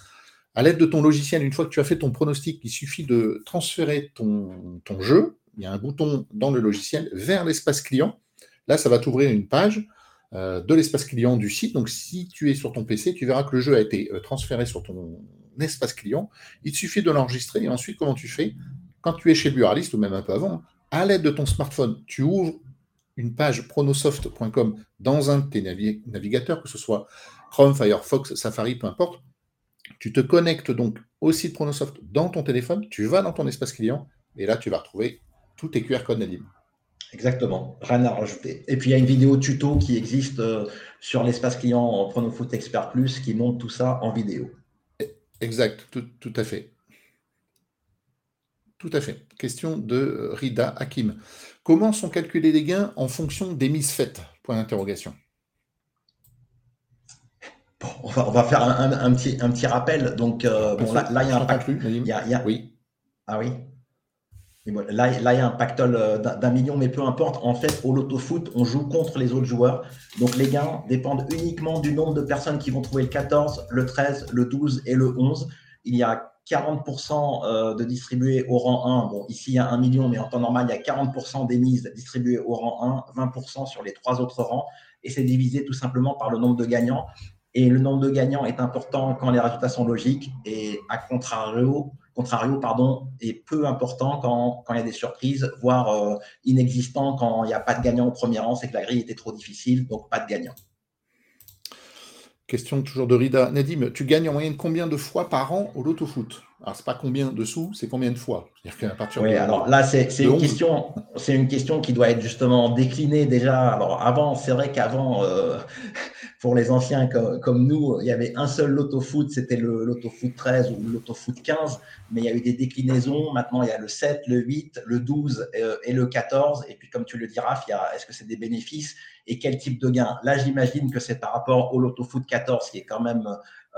À l'aide de ton logiciel, une fois que tu as fait ton pronostic, il suffit de transférer ton, jeu. Il y a un bouton dans le logiciel vers l'espace client. Là, ça va t'ouvrir une page euh, de l'espace client du site. Donc, si tu es sur ton PC, tu verras que le jeu a été euh, transféré sur ton espace client. Il suffit de l'enregistrer et ensuite, comment tu fais? Quand tu es chez Buralist ou même un peu avant, à l'aide de ton smartphone, tu ouvres une page pronosoft.com dans un de tes navigateurs, que ce soit Chrome, Firefox, Safari, peu importe. Tu te connectes donc au site Pronosoft dans ton téléphone, tu vas dans ton espace client et là, tu vas retrouver tous tes QR codes Nadim. Exactement, rien à rajouter. Et puis il y a une vidéo tuto qui existe euh, sur l'espace client Pronofoot Expert Plus qui montre tout ça en vidéo. Exact, tout, à fait. Tout à fait. Question de euh, Rida Hakim. Comment sont calculés les gains en fonction des mises faites? Point d'interrogation. Bon, on, va, faire un, petit, un petit rappel. Donc, euh, bon, là, il y a un pack. Oui. Ah oui. Là, il y a un pactole d'un million, mais peu importe. En fait, au loto-foot, on joue contre les autres joueurs. Donc, les gains dépendent uniquement du nombre de personnes qui vont trouver le 14, le 13, le 12 et le 11. Il y a 40% euh, de distribués au rang 1. Bon, ici, il y a un million, mais en temps normal, il y a 40% des mises distribuées au rang 1, 20% sur les trois autres rangs. Et c'est divisé tout simplement par le nombre de gagnants. Et le nombre de gagnants est important quand les résultats sont logiques. Et à contrario, contrario pardon, est peu important quand, il y a des surprises, voire euh, inexistant quand il n'y a pas de gagnant au premier rang, c'est que la grille était trop difficile, donc pas de gagnant. Question toujours de Rida. Nadim, tu gagnes en moyenne combien de fois par an au loto foot? Alors, c'est pas combien de sous, c'est combien de fois? Oui, alors là, c'est une, question, une question qui doit être justement déclinée déjà. Alors, avant, c'est vrai qu'avant, euh, pour les anciens comme, nous, il y avait un seul loto foot, c'était le loto foot 13 ou le loto foot 15, mais il y a eu des déclinaisons. Maintenant, il y a le 7, le 8, le 12 euh, et le 14. Et puis, comme tu le diras, est-ce que c'est des bénéfices? Et quel type de gain? Là, j'imagine que c'est par rapport au Loto Foot 14, qui est quand même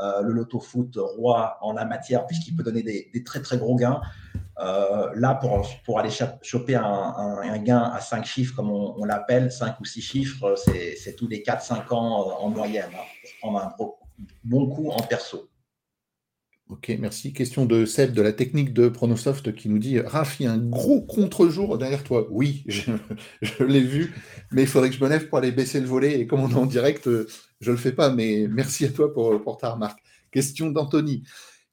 euh, le Loto Foot roi en la matière, puisqu'il peut donner des, très très gros gains. Euh, là, pour, pour aller choper un, gain à 5 chiffres, comme on, l'appelle, 5 ou 6 chiffres, c'est tous les 4-5 ans euh, en moyenne, hein, pour prendre un bon coup en perso. Ok, merci. Question de Seb de la technique de Pronosoft qui nous dit Raph, il y a un gros contre-jour derrière toi. Oui, je, l'ai vu, mais il faudrait que je me lève pour aller baisser le volet. Et comme on est en direct, euh, je ne le fais pas, mais merci à toi pour, pour ta remarque. Question d'Anthony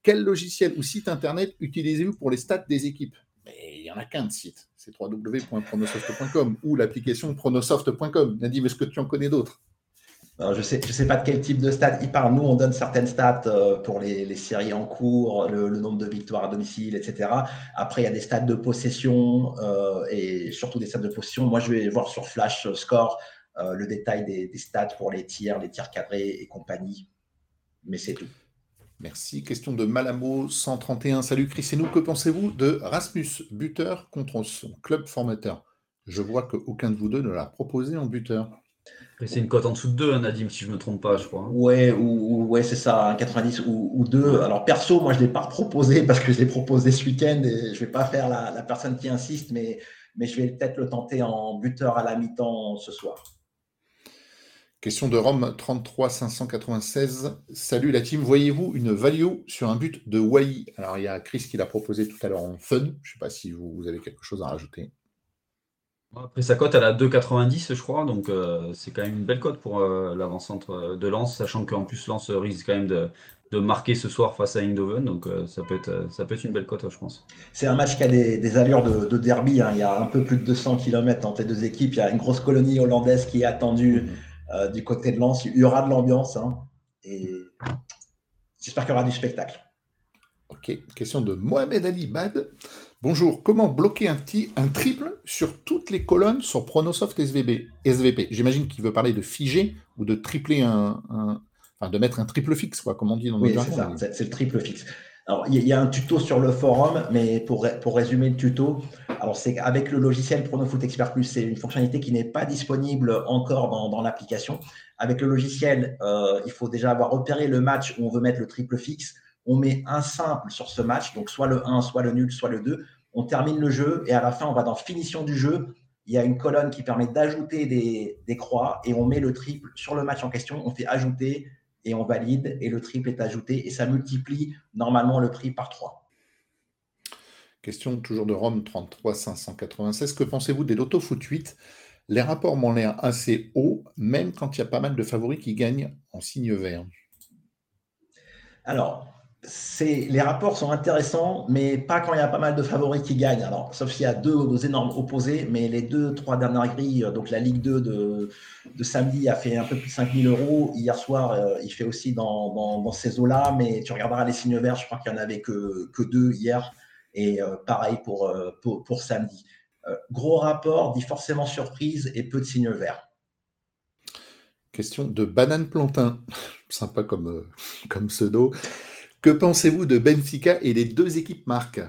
Quel logiciel ou site internet utilisez-vous pour les stats des équipes? Mais il n'y en a qu'un de site c'est www.pronosoft.com ou l'application pronosoft.com. Nadim, est-ce que tu en connais d'autres? Je ne sais, pas de quel type de stats il parle. Nous, on donne certaines stats euh, pour les, séries en cours, le, nombre de victoires à domicile, etc. Après, il y a des stats de possession euh, et surtout des stats de possession. Moi, je vais voir sur Flash Score euh, le détail des, stats pour les tirs, les tirs cadrés et compagnie. Mais c'est tout. Merci. Question de Malamo 131. Salut Chris et nous, que pensez-vous de Rasmus, buteur contre son club formateur? Je vois qu'aucun de vous deux ne l'a proposé en buteur. C'est une cote en dessous de 2, hein, Nadim, si je ne me trompe pas, je crois. Ouais, ou, ouais c'est ça, 90 ou, ou 2. Alors, perso, moi, je ne l'ai pas proposé parce que je l'ai proposé ce week-end et je ne vais pas faire la, personne qui insiste, mais, mais je vais peut-être le tenter en buteur à la mi-temps ce soir. Question de Rome 33 596. Salut la team, voyez-vous une value sur un but de Wai Alors il y a Chris qui l'a proposé tout à l'heure en fun. Je ne sais pas si vous avez quelque chose à rajouter. Après, sa cote, elle a 2,90, je crois. Donc, euh, c'est quand même une belle cote pour euh, l'avant-centre euh, de Lens, sachant qu'en plus, Lens risque quand même de, marquer ce soir face à Eindhoven. Donc, ça, peut être, ça peut être une belle cote, je pense. C'est un match qui a des, allures de, derby. Hein. Il y a un peu plus de 200 km entre les deux équipes. Il y a une grosse colonie hollandaise qui est attendue du côté de Lens. Il y aura de l'ambiance. Hein. et j'espère qu'il y aura du spectacle. Ok. Question de Mohamed Ali Bad. Bonjour, comment bloquer un, petit, un triple sur toutes les colonnes sur Pronosoft SVB, SVP J'imagine qu'il veut parler de figer ou de tripler un, enfin de mettre un triple fixe, quoi, comme on dit dans Oui, c'est ça, c'est le triple fixe. Alors, il y, a un tuto sur le forum, mais pour, pour résumer le tuto, alors c'est avec le logiciel PronoFoot Expert Plus, c'est une fonctionnalité qui n'est pas disponible encore dans, dans l'application. Avec le logiciel, euh, il faut déjà avoir repéré le match où on veut mettre le triple fixe on met un simple sur ce match, donc soit le 1, soit le nul, soit le 2. On termine le jeu et à la fin, on va dans finition du jeu. Il y a une colonne qui permet d'ajouter des, croix et on met le triple sur le match en question. On fait ajouter et on valide et le triple est ajouté et ça multiplie normalement le prix par 3. Question toujours de Rome 33 596. Que pensez-vous des Loto Foot 8 Les rapports m'ont l'air assez hauts, même quand il y a pas mal de favoris qui gagnent en signe vert. Alors, les rapports sont intéressants, mais pas quand il y a pas mal de favoris qui gagnent. Alors, sauf s'il y a deux énormes opposés, mais les deux, trois dernières grilles, euh, donc la Ligue 2 de, samedi a fait un peu plus de 5000 euros. Hier soir, euh, il fait aussi dans, ces eaux-là, mais tu regarderas les signes verts, je crois qu'il n'y en avait que, deux hier, et euh, pareil pour, samedi. gros rapport, dit forcément surprise et peu de signes verts. Question de banane plantain, sympa comme pseudo. Que pensez-vous de Benfica et les deux équipes marques?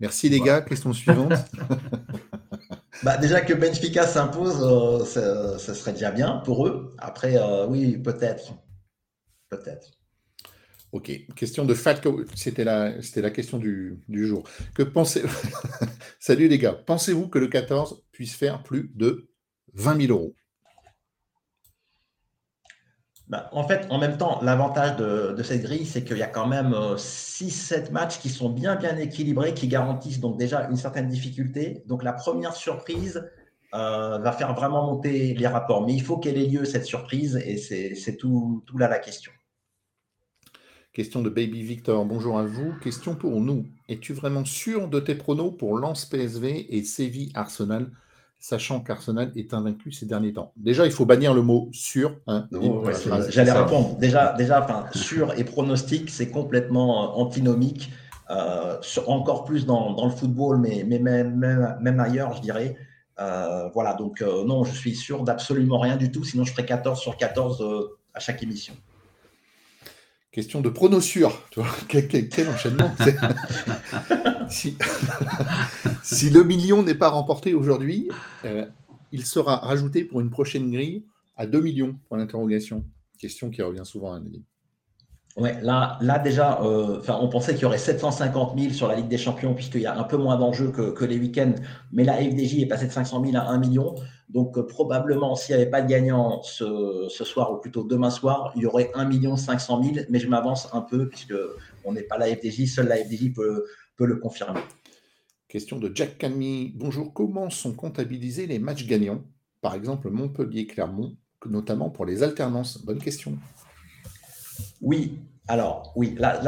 Merci les gars. Question suivante. bah, déjà que Benfica s'impose, euh, ça, serait déjà bien pour eux. Après, euh, oui, peut-être. Peut-être. Ok. Question de Falco. C'était la, la question du, du jour. Que pensez Salut les gars. Pensez-vous que le 14 puisse faire plus de 20 000 euros? Bah, en fait, en même temps, l'avantage de, cette grille, c'est qu'il y a quand même 6-7 euh, matchs qui sont bien, bien équilibrés, qui garantissent donc déjà une certaine difficulté. Donc, la première surprise euh, va faire vraiment monter les rapports. Mais il faut qu'elle ait lieu, cette surprise, et c'est tout, là la question. Question de Baby Victor. Bonjour à vous. Question pour nous. Es-tu vraiment sûr de tes pronos pour Lance PSV et Séville Arsenal? Sachant qu'Arsenal est invaincu ces derniers temps Déjà, il faut bannir le mot sûr. Hein, J'allais répondre. Déjà, déjà sûr et pronostic, c'est complètement euh, antinomique. Euh, encore plus dans, dans, le football, mais, mais même, même, ailleurs, je dirais. Euh, voilà, donc non, je suis sûr d'absolument rien du tout, sinon je ferai 14 sur 14 à chaque émission. Question de pronosure. Quel, quel, enchaînement si, le million n'est pas remporté aujourd'hui, euh, il sera rajouté pour une prochaine grille à 2 millions, pour l'interrogation. Question qui revient souvent à Anneli. Ouais, là, là déjà, euh, on pensait qu'il y aurait 750 000 sur la Ligue des Champions, puisqu'il y a un peu moins d'enjeux que, que, les week-ends, mais la FDJ est passée de 500 000 à 1 million. Donc, euh, probablement, s'il n'y avait pas de gagnant ce, ce, soir, ou plutôt demain soir, il y aurait 1 500 000, mais je m'avance un peu, puisqu'on n'est pas la FDJ, seule la FDJ peut, peut le confirmer. Question de Jack Camille. Bonjour, comment sont comptabilisés les matchs gagnants Par exemple, Montpellier-Clermont, notamment pour les alternances? Bonne question. Oui, alors oui, là,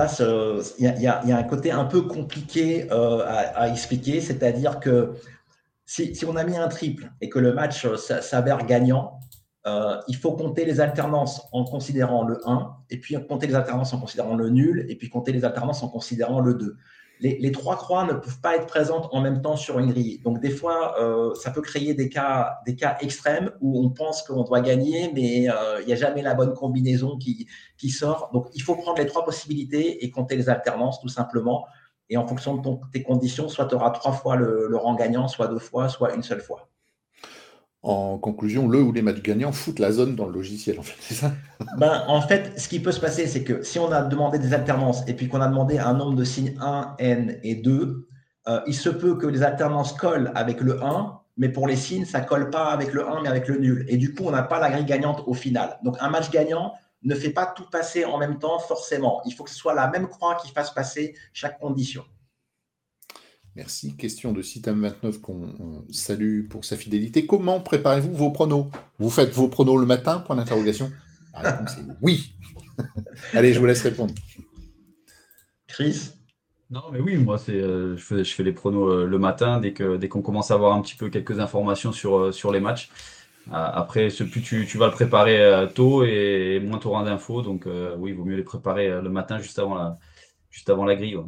il y, a un côté un peu compliqué euh, à, expliquer, c'est-à-dire que si, on a mis un triple et que le match euh, s'avère gagnant, euh, il faut compter les alternances en considérant le 1, et puis compter les alternances en considérant le nul, et puis compter les alternances en considérant le 2 les, trois croix ne peuvent pas être présentes en même temps sur une grille. Donc, des fois, euh, ça peut créer des cas, des cas extrêmes où on pense qu'on doit gagner, mais il n'y a jamais la bonne combinaison qui, qui sort. Donc, il faut prendre les trois possibilités et compter les alternances, tout simplement. Et en fonction de tes conditions, soit tu auras trois fois le rang gagnant, soit deux fois, soit une seule fois. En conclusion, le ou les matchs gagnants foutent la zone dans le logiciel, en fait, c'est ça? Ben, En fait, ce qui peut se passer, c'est que si on a demandé des alternances et puis qu'on a demandé un nombre de signes 1, n et 2, euh, il se peut que les alternances collent avec le 1, mais pour les signes, ça ne colle pas avec le 1, mais avec le nul. Et du coup, on n'a pas la grille gagnante au final. Donc, un match gagnant ne fait pas tout passer en même temps, forcément. Il faut que ce soit la même croix qui fasse passer chaque condition. Merci. Question de Citam29 qu'on salue pour sa fidélité. Comment préparez-vous vos pronos? Vous faites vos pronos le matin? Point d'interrogation. oui. Allez, je vous laisse répondre. Chris? Non, mais oui, moi, c'est, euh, je, fais, je, fais, les pronos euh, le matin dès, que, dès qu'on commence à avoir un petit peu quelques informations sur, euh, sur les matchs. Après, plus tu, tu, vas le préparer tôt et, moins tu auras d'infos. Donc, oui, il vaut mieux les préparer le matin juste avant la, juste avant la grille.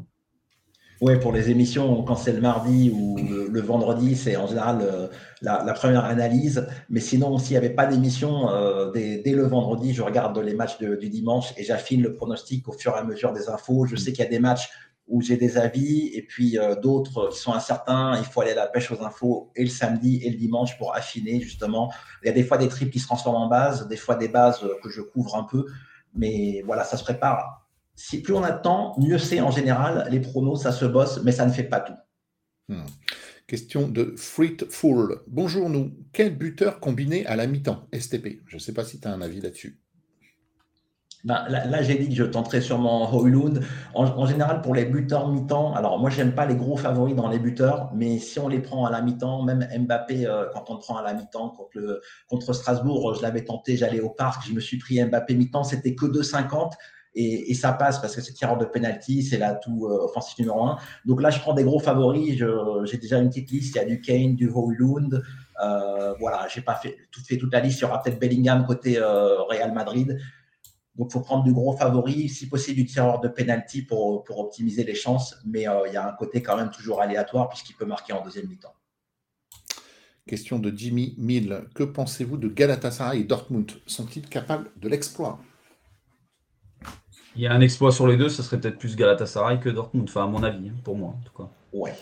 Oui, pour les émissions, quand c'est le mardi ou le, vendredi, c'est en général euh, la, première analyse. Mais sinon, s'il n'y avait pas d'émission, euh, dès, le vendredi, je regarde les matchs du dimanche et j'affine le pronostic au fur et à mesure des infos. Je sais qu'il y a des matchs où j'ai des avis et puis euh, d'autres qui sont incertains. Il faut aller à la pêche aux infos et le samedi et le dimanche pour affiner justement. Il y a des fois des tripes qui se transforment en base, des fois des bases que je couvre un peu. Mais voilà, ça se prépare plus on a de temps, mieux c'est en général. Les pronos, ça se bosse, mais ça ne fait pas tout. Hmm. Question de Fruitful. Bonjour nous. Quel buteur combiné à la mi-temps? STP Je ne sais pas si tu as un avis là-dessus. Ben, là, j'ai dit que je tenterais sûrement Hoylund. En, général, pour les buteurs mi-temps, alors moi, j'aime pas les gros favoris dans les buteurs, mais si on les prend à la mi-temps, même Mbappé, euh, quand on le prend à la mi-temps contre, contre Strasbourg, je l'avais tenté, j'allais au parc, je me suis pris Mbappé mi-temps, c'était que 2,50 et, ça passe parce que c'est tireur de penalty, c'est l'atout euh, offensif numéro un. Donc là, je prends des gros favoris. J'ai déjà une petite liste. Il y a du Kane, du Hoylund. Euh, voilà, j'ai pas fait, tout fait toute la liste. Il y aura peut-être Bellingham côté euh, Real Madrid. Donc, il faut prendre du gros favori, si possible du tireur de penalty pour, pour optimiser les chances. Mais il y a un côté quand même toujours aléatoire puisqu'il peut marquer en deuxième mi-temps. Question de Jimmy Mill. Que pensez-vous de Galatasaray et Dortmund? Sont-ils capables de l'exploit? Il y a un exploit sur les deux, ce serait peut-être plus Galatasaray que Dortmund, enfin à mon avis, hein, pour moi en tout cas. Ouais.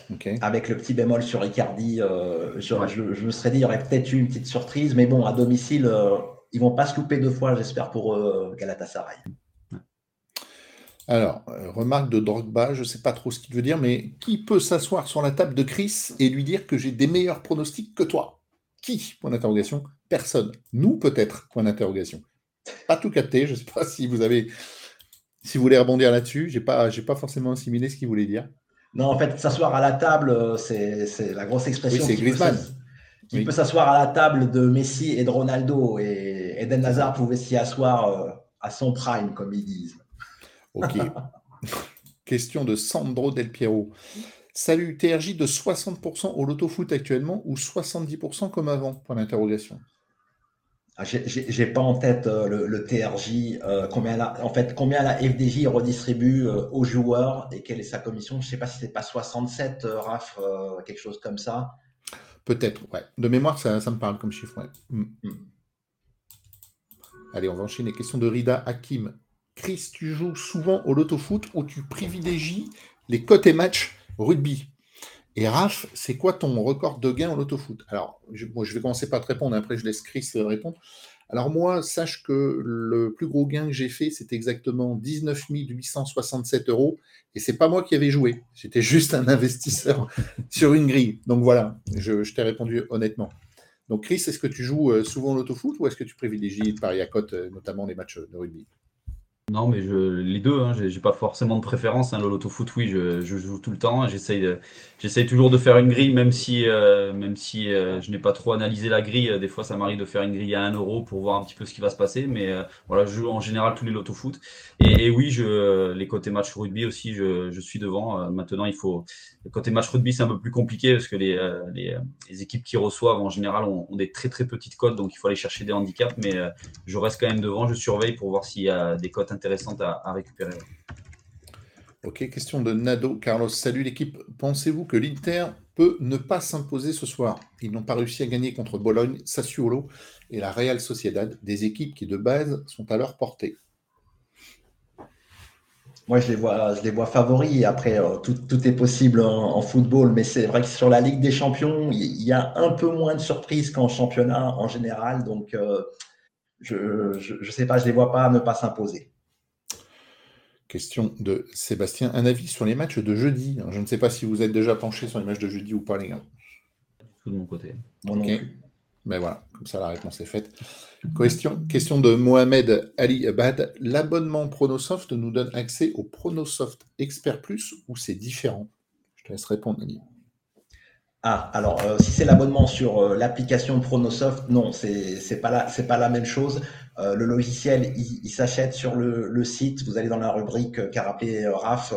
Avec le petit bémol sur Icardi, euh, je, me serais dit, il y aurait peut-être eu une petite surprise, mais bon, à domicile, euh, ils vont pas se louper deux fois, j'espère, pour euh, Galatasaray. Alors, remarque de Drogba, je ne sais pas trop ce qu'il veut dire, mais qui peut s'asseoir sur la table de Chris et lui dire que j'ai des meilleurs pronostics que toi? Qui? Point d'interrogation. Personne. Nous, peut-être? Point d'interrogation. Pas tout capté, je ne sais pas si vous avez si vous voulez rebondir là-dessus, je n'ai pas, pas forcément assimilé ce qu'il voulait dire. Non, en fait, s'asseoir à la table, euh, c'est la grosse expression. Oui, c'est Griezmann. Qui peut s'asseoir à la table de Messi et de Ronaldo. Et Eden Hazard pouvait s'y asseoir euh, à son prime, comme ils disent. Ok. Question de Sandro Del Piero. Salut, TRJ de 60% au loto foot actuellement ou 70% comme avant? Point d'interrogation. Ah, j'ai pas en tête euh, le, TRJ, euh, combien la, en fait, combien la FDJ redistribue euh, aux joueurs et quelle est sa commission? Je sais pas si c'est pas 67, RAF, quelque chose comme ça. Peut-être, ouais. De mémoire, ça, me parle comme chiffre, ouais. Mm. Mm. Allez, on va enchaîner. Question de Rida Hakim. Chris, tu joues souvent au loto foot ou tu privilégies les et matchs rugby? Et Raph, c'est quoi ton record de gain au loto foot? Alors, je, je vais commencer par te répondre, après je laisse Chris répondre. Alors moi, sache que le plus gros gain que j'ai fait, c'est exactement 19 867 euros, et c'est pas moi qui avais joué, j'étais juste un investisseur sur une grille. Donc voilà, je, t'ai répondu honnêtement. Donc Chris, est-ce que tu joues euh, souvent au loto foot ou est-ce que tu privilégies Paris à cote, notamment les matchs de rugby? Non, mais je, les deux, hein, j'ai pas forcément de préférence. Hein, le loto foot, oui, je, joue tout le temps. J'essaye, j'essaye toujours de faire une grille, même si, euh, même si euh, je n'ai pas trop analysé la grille. Des fois, ça m'arrive de faire une grille à 1 euro pour voir un petit peu ce qui va se passer. Mais euh, voilà, je joue en général tous les loto foot. Et, oui, je, les côtés match rugby aussi, je, je suis devant. maintenant, il faut. Côté match rugby, c'est un peu plus compliqué parce que les, les, les, équipes qui reçoivent en général ont, des très très petites cotes, donc il faut aller chercher des handicaps. Mais je reste quand même devant, je surveille pour voir s'il y a des cotes intéressante à, récupérer. Ok, question de Nado. Carlos, salut l'équipe. Pensez-vous que l'Inter peut ne pas s'imposer ce soir? Ils n'ont pas réussi à gagner contre Bologne, Sassuolo et la Real Sociedad, des équipes qui de base sont à leur portée. Moi, je les vois, je les vois favoris. Après, euh, tout, est possible en, football, mais c'est vrai que sur la Ligue des Champions, il y, a un peu moins de surprises qu'en championnat en général. Donc, euh, je ne sais pas, je ne les vois pas ne pas s'imposer. Question de Sébastien. Un avis sur les matchs de jeudi. Je ne sais pas si vous êtes déjà penché sur les matchs de jeudi ou pas, les gars. Tout de mon côté. ok. Ben voilà, comme ça la réponse est faite. Question, de Mohamed Ali Abad. L'abonnement Pronosoft nous donne accès au Pronosoft Expert Plus ou c'est différent? Je te laisse répondre, Ali. Ah, alors euh, si c'est l'abonnement sur euh, l'application Pronosoft, non, c'est pas pas la même chose. Euh, le logiciel, il, s'achète sur le, site. Vous allez dans la rubrique qu'a rappelé Raph,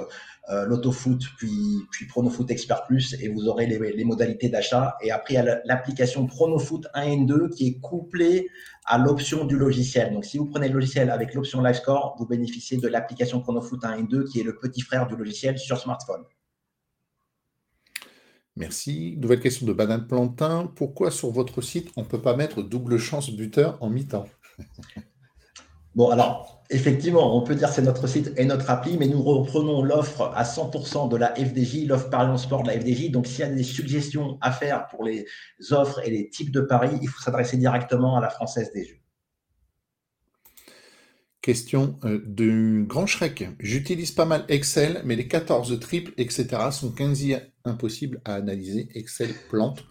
l'autofoot, puis puis Pronofoot Expert Plus, et vous aurez les, les modalités d'achat. Et après, il y a l'application Pronofoot 1 et 2 qui est couplée à l'option du logiciel. Donc, si vous prenez le logiciel avec l'option Live Score, vous bénéficiez de l'application Pronofoot 1 et 2 qui est le petit frère du logiciel sur smartphone. Merci. Nouvelle question de Banane Plantin. Pourquoi sur votre site, on ne peut pas mettre double chance buteur en mi-temps? Bon, alors, effectivement, on peut dire c'est notre site et notre appli, mais nous reprenons l'offre à 100% de la FDJ, l'offre Paris Sport de la FDJ. Donc, s'il y a des suggestions à faire pour les offres et les types de paris, il faut s'adresser directement à la Française des Jeux. Question euh, du Grand Shrek. J'utilise pas mal Excel, mais les 14 triples, etc. sont quasi impossibles à analyser. Excel plante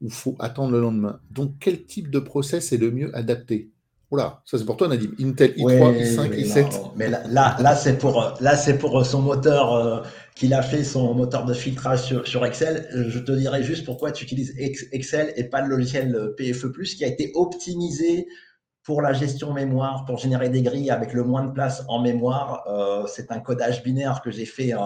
ou faut attendre le lendemain. Donc, quel type de process est le mieux adapté? Oula, ça c'est pour toi Nadim. Intel i3, i5, i7. mais là, là, c'est pour, là, c'est pour son moteur euh, qu'il a fait, son moteur de filtrage sur, sur, Excel. Je te dirais juste pourquoi tu utilises Excel et pas le logiciel PFE+, qui a été optimisé pour la gestion mémoire, pour générer des grilles avec le moins de place en mémoire. Euh, c'est un codage binaire que j'ai fait euh,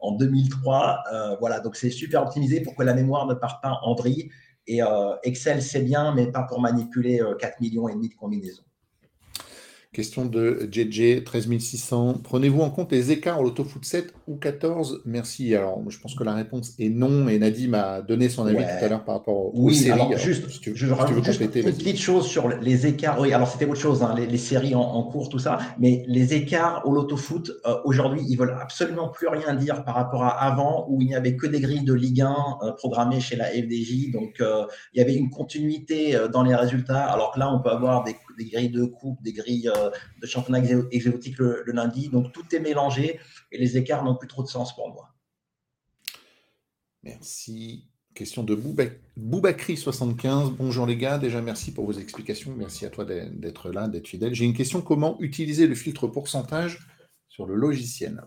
en 2003. Euh, voilà, donc c'est super optimisé pour que la mémoire ne parte pas en vrille? Et Excel, c'est bien, mais pas pour manipuler 4 millions et demi de combinaisons. Question de JJ, 13600. Prenez-vous en compte les écarts au foot 7 ou 14 Merci. Alors, je pense que la réponse est non. Et Nadim a donné son avis tout à l'heure par rapport aux séries. Alors, juste, tu, je rajoute juste une petite chose sur les écarts. Oui, alors c'était autre chose, hein, les, séries en, cours, tout ça. Mais les écarts au loto foot, euh, aujourd'hui, ils veulent absolument plus rien dire par rapport à avant, où il n'y avait que des grilles de Ligue 1 euh, programmées chez la FDJ. Donc, euh, il y avait une continuité dans les résultats. Alors que là, on peut avoir des des grilles de coupe, des grilles euh, de championnat exotique le, lundi. Donc tout est mélangé et les écarts n'ont plus trop de sens pour moi. Merci. Question de Boubacry75. Bonjour les gars, déjà merci pour vos explications. Merci à toi d'être là, d'être fidèle. J'ai une question comment utiliser le filtre pourcentage sur le logiciel?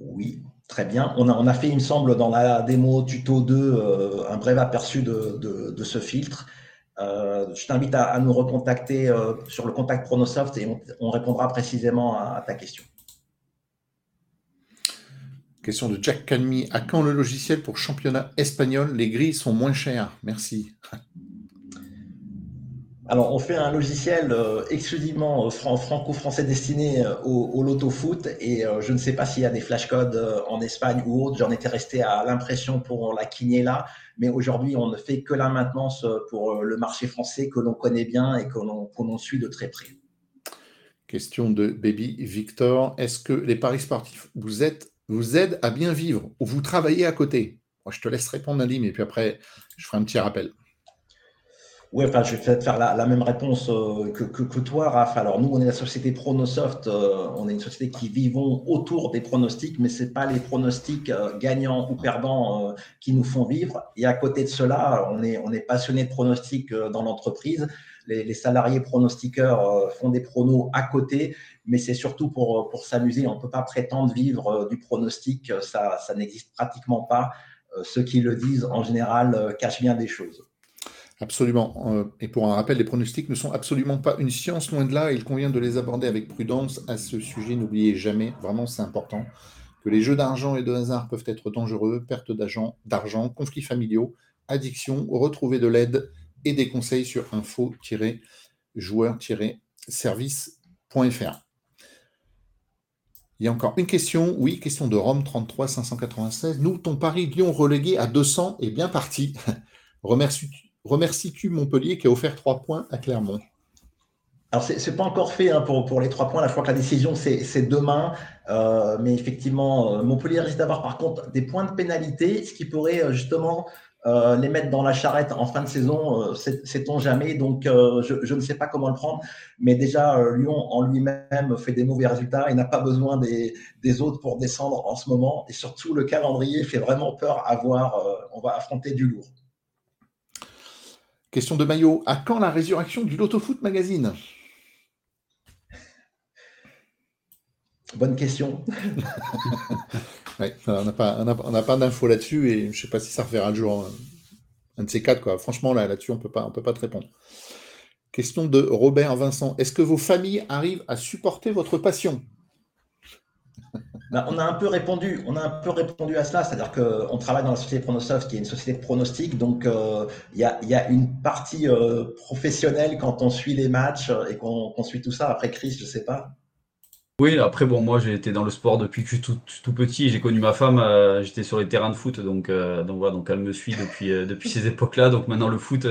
Oui, très bien. On a, on a, fait, il me semble, dans la démo tuto 2, euh, un bref aperçu de, de ce filtre. Euh, je t'invite à, nous recontacter euh, sur le contact Pronosoft et on, répondra précisément à, ta question. Question de Jack Calmi. À quand le logiciel pour championnat espagnol Les grilles sont moins chères? Merci. Alors, on fait un logiciel euh, exclusivement franco-français destiné euh, au, loto-foot et je ne sais pas s'il y a des flashcodes en Espagne ou autre. J'en étais resté à l'impression pour la Quiniela, mais aujourd'hui, on ne fait que la maintenance pour le marché français que l'on connaît bien et que l'on suit de très près. Question de Baby Victor. Est-ce que les paris sportifs vous, aident à bien vivre ou vous travaillez à côté? Je te laisse répondre, Nadim, et puis après, je ferai un petit rappel. Oui, enfin, je vais peut-être faire la, même réponse euh, que, toi, Raph. Alors, nous, on est la société Pronosoft. Euh, on est une société qui vivons autour des pronostics, mais ce n'est pas les pronostics euh, gagnants ou perdants qui nous font vivre. Et à côté de cela, on est, on est passionné de pronostics dans l'entreprise. Les, salariés pronostiqueurs font des pronos à côté, mais c'est surtout pour, pour s'amuser. On ne peut pas prétendre vivre du pronostic. Ça, ça n'existe pratiquement pas. ceux qui le disent, en général, cachent bien des choses. Absolument. Euh, et pour un rappel, les pronostics ne sont absolument pas une science, loin de là. Il convient de les aborder avec prudence. À ce sujet, n'oubliez jamais, vraiment c'est important, que les jeux d'argent et de hasard peuvent être dangereux, perte d'argent, conflits familiaux, addiction. Retrouvez de l'aide et des conseils sur info-joueur-service.fr. Il y a encore une question. Oui, question de Rome 33 596. Nous, ton Paris Lyon relégué à 200 est bien parti. Remercie remercies-tu Montpellier qui a offert trois points à Clermont? Alors, ce n'est pas encore fait hein, pour, pour les trois points. La fois que la décision, c'est demain. Euh, mais effectivement, euh, Montpellier risque d'avoir par contre des points de pénalité, ce qui pourrait euh, justement les mettre dans la charrette en fin de saison, sait-on jamais. Donc, je, ne sais pas comment le prendre. Mais déjà, Lyon en lui-même fait des mauvais résultats et n'a pas besoin des, des, autres pour descendre en ce moment. Et surtout, le calendrier fait vraiment peur à voir. on va affronter du lourd. Question de Maillot. À quand la résurrection du Loto Foot Magazine? Bonne question. on n'a pas, pas d'infos là-dessus et je ne sais pas si ça reverra le jour. Hein. Un de ces quatre, quoi. Franchement, là, là-dessus, on ne peut pas te répondre. Question de Robert Vincent. Est-ce que vos familles arrivent à supporter votre passion? Ben, on a un peu répondu, on a un peu répondu à cela, c'est-à-dire qu'on travaille dans la société Pronosoft, qui est une société de pronostic, donc euh, il y, a, une partie euh, professionnelle quand on suit les matchs et qu'on suit tout ça. Après, Chris, je sais pas. Oui, après, bon, moi j'ai été dans le sport depuis que je suis tout, petit. J'ai connu ma femme, euh, j'étais sur les terrains de foot, donc, donc voilà, donc elle me suit depuis, depuis ces époques-là. Donc maintenant, le foot,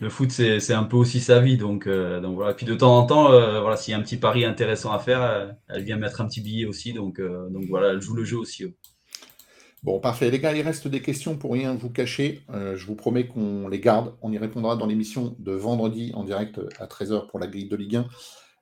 le foot, c'est un peu aussi sa vie. Donc, euh, donc voilà. Puis de temps en temps, euh, voilà, s'il y a un petit pari intéressant à faire, euh, elle vient mettre un petit billet aussi. Donc, donc voilà, elle joue le jeu aussi. Bon, parfait. Les gars, il reste des questions pour rien vous cacher. je vous promets qu'on les garde. On y répondra dans l'émission de vendredi en direct à 13h pour la grille de Ligue 1.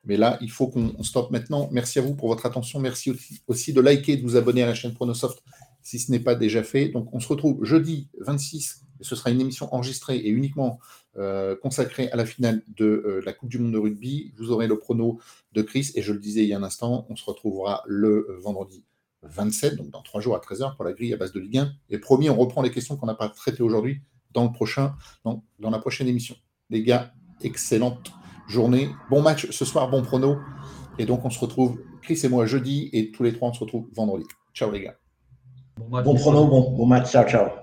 Mais là, il faut qu'on stoppe maintenant. Merci à vous pour votre attention. Merci aussi, de liker de vous abonner à la chaîne Pronosoft si ce n'est pas déjà fait. Donc, on se retrouve jeudi 26 ce sera une émission enregistrée et uniquement euh, consacrée à la finale de euh, la Coupe du Monde de rugby. Vous aurez le prono de Chris, et je le disais il y a un instant, on se retrouvera le euh, vendredi 27, donc dans trois jours à 13h pour la grille à base de Ligue 1. Et promis, on reprend les questions qu'on n'a pas traitées aujourd'hui dans, le prochain, dans, dans la prochaine émission. Les gars, excellente journée. Bon match ce soir, bon prono. Et donc, on se retrouve, Chris et moi, jeudi, et tous les trois, on se retrouve vendredi. Ciao, les gars. Bon, bon prono, bon, bon match. Ciao, ciao.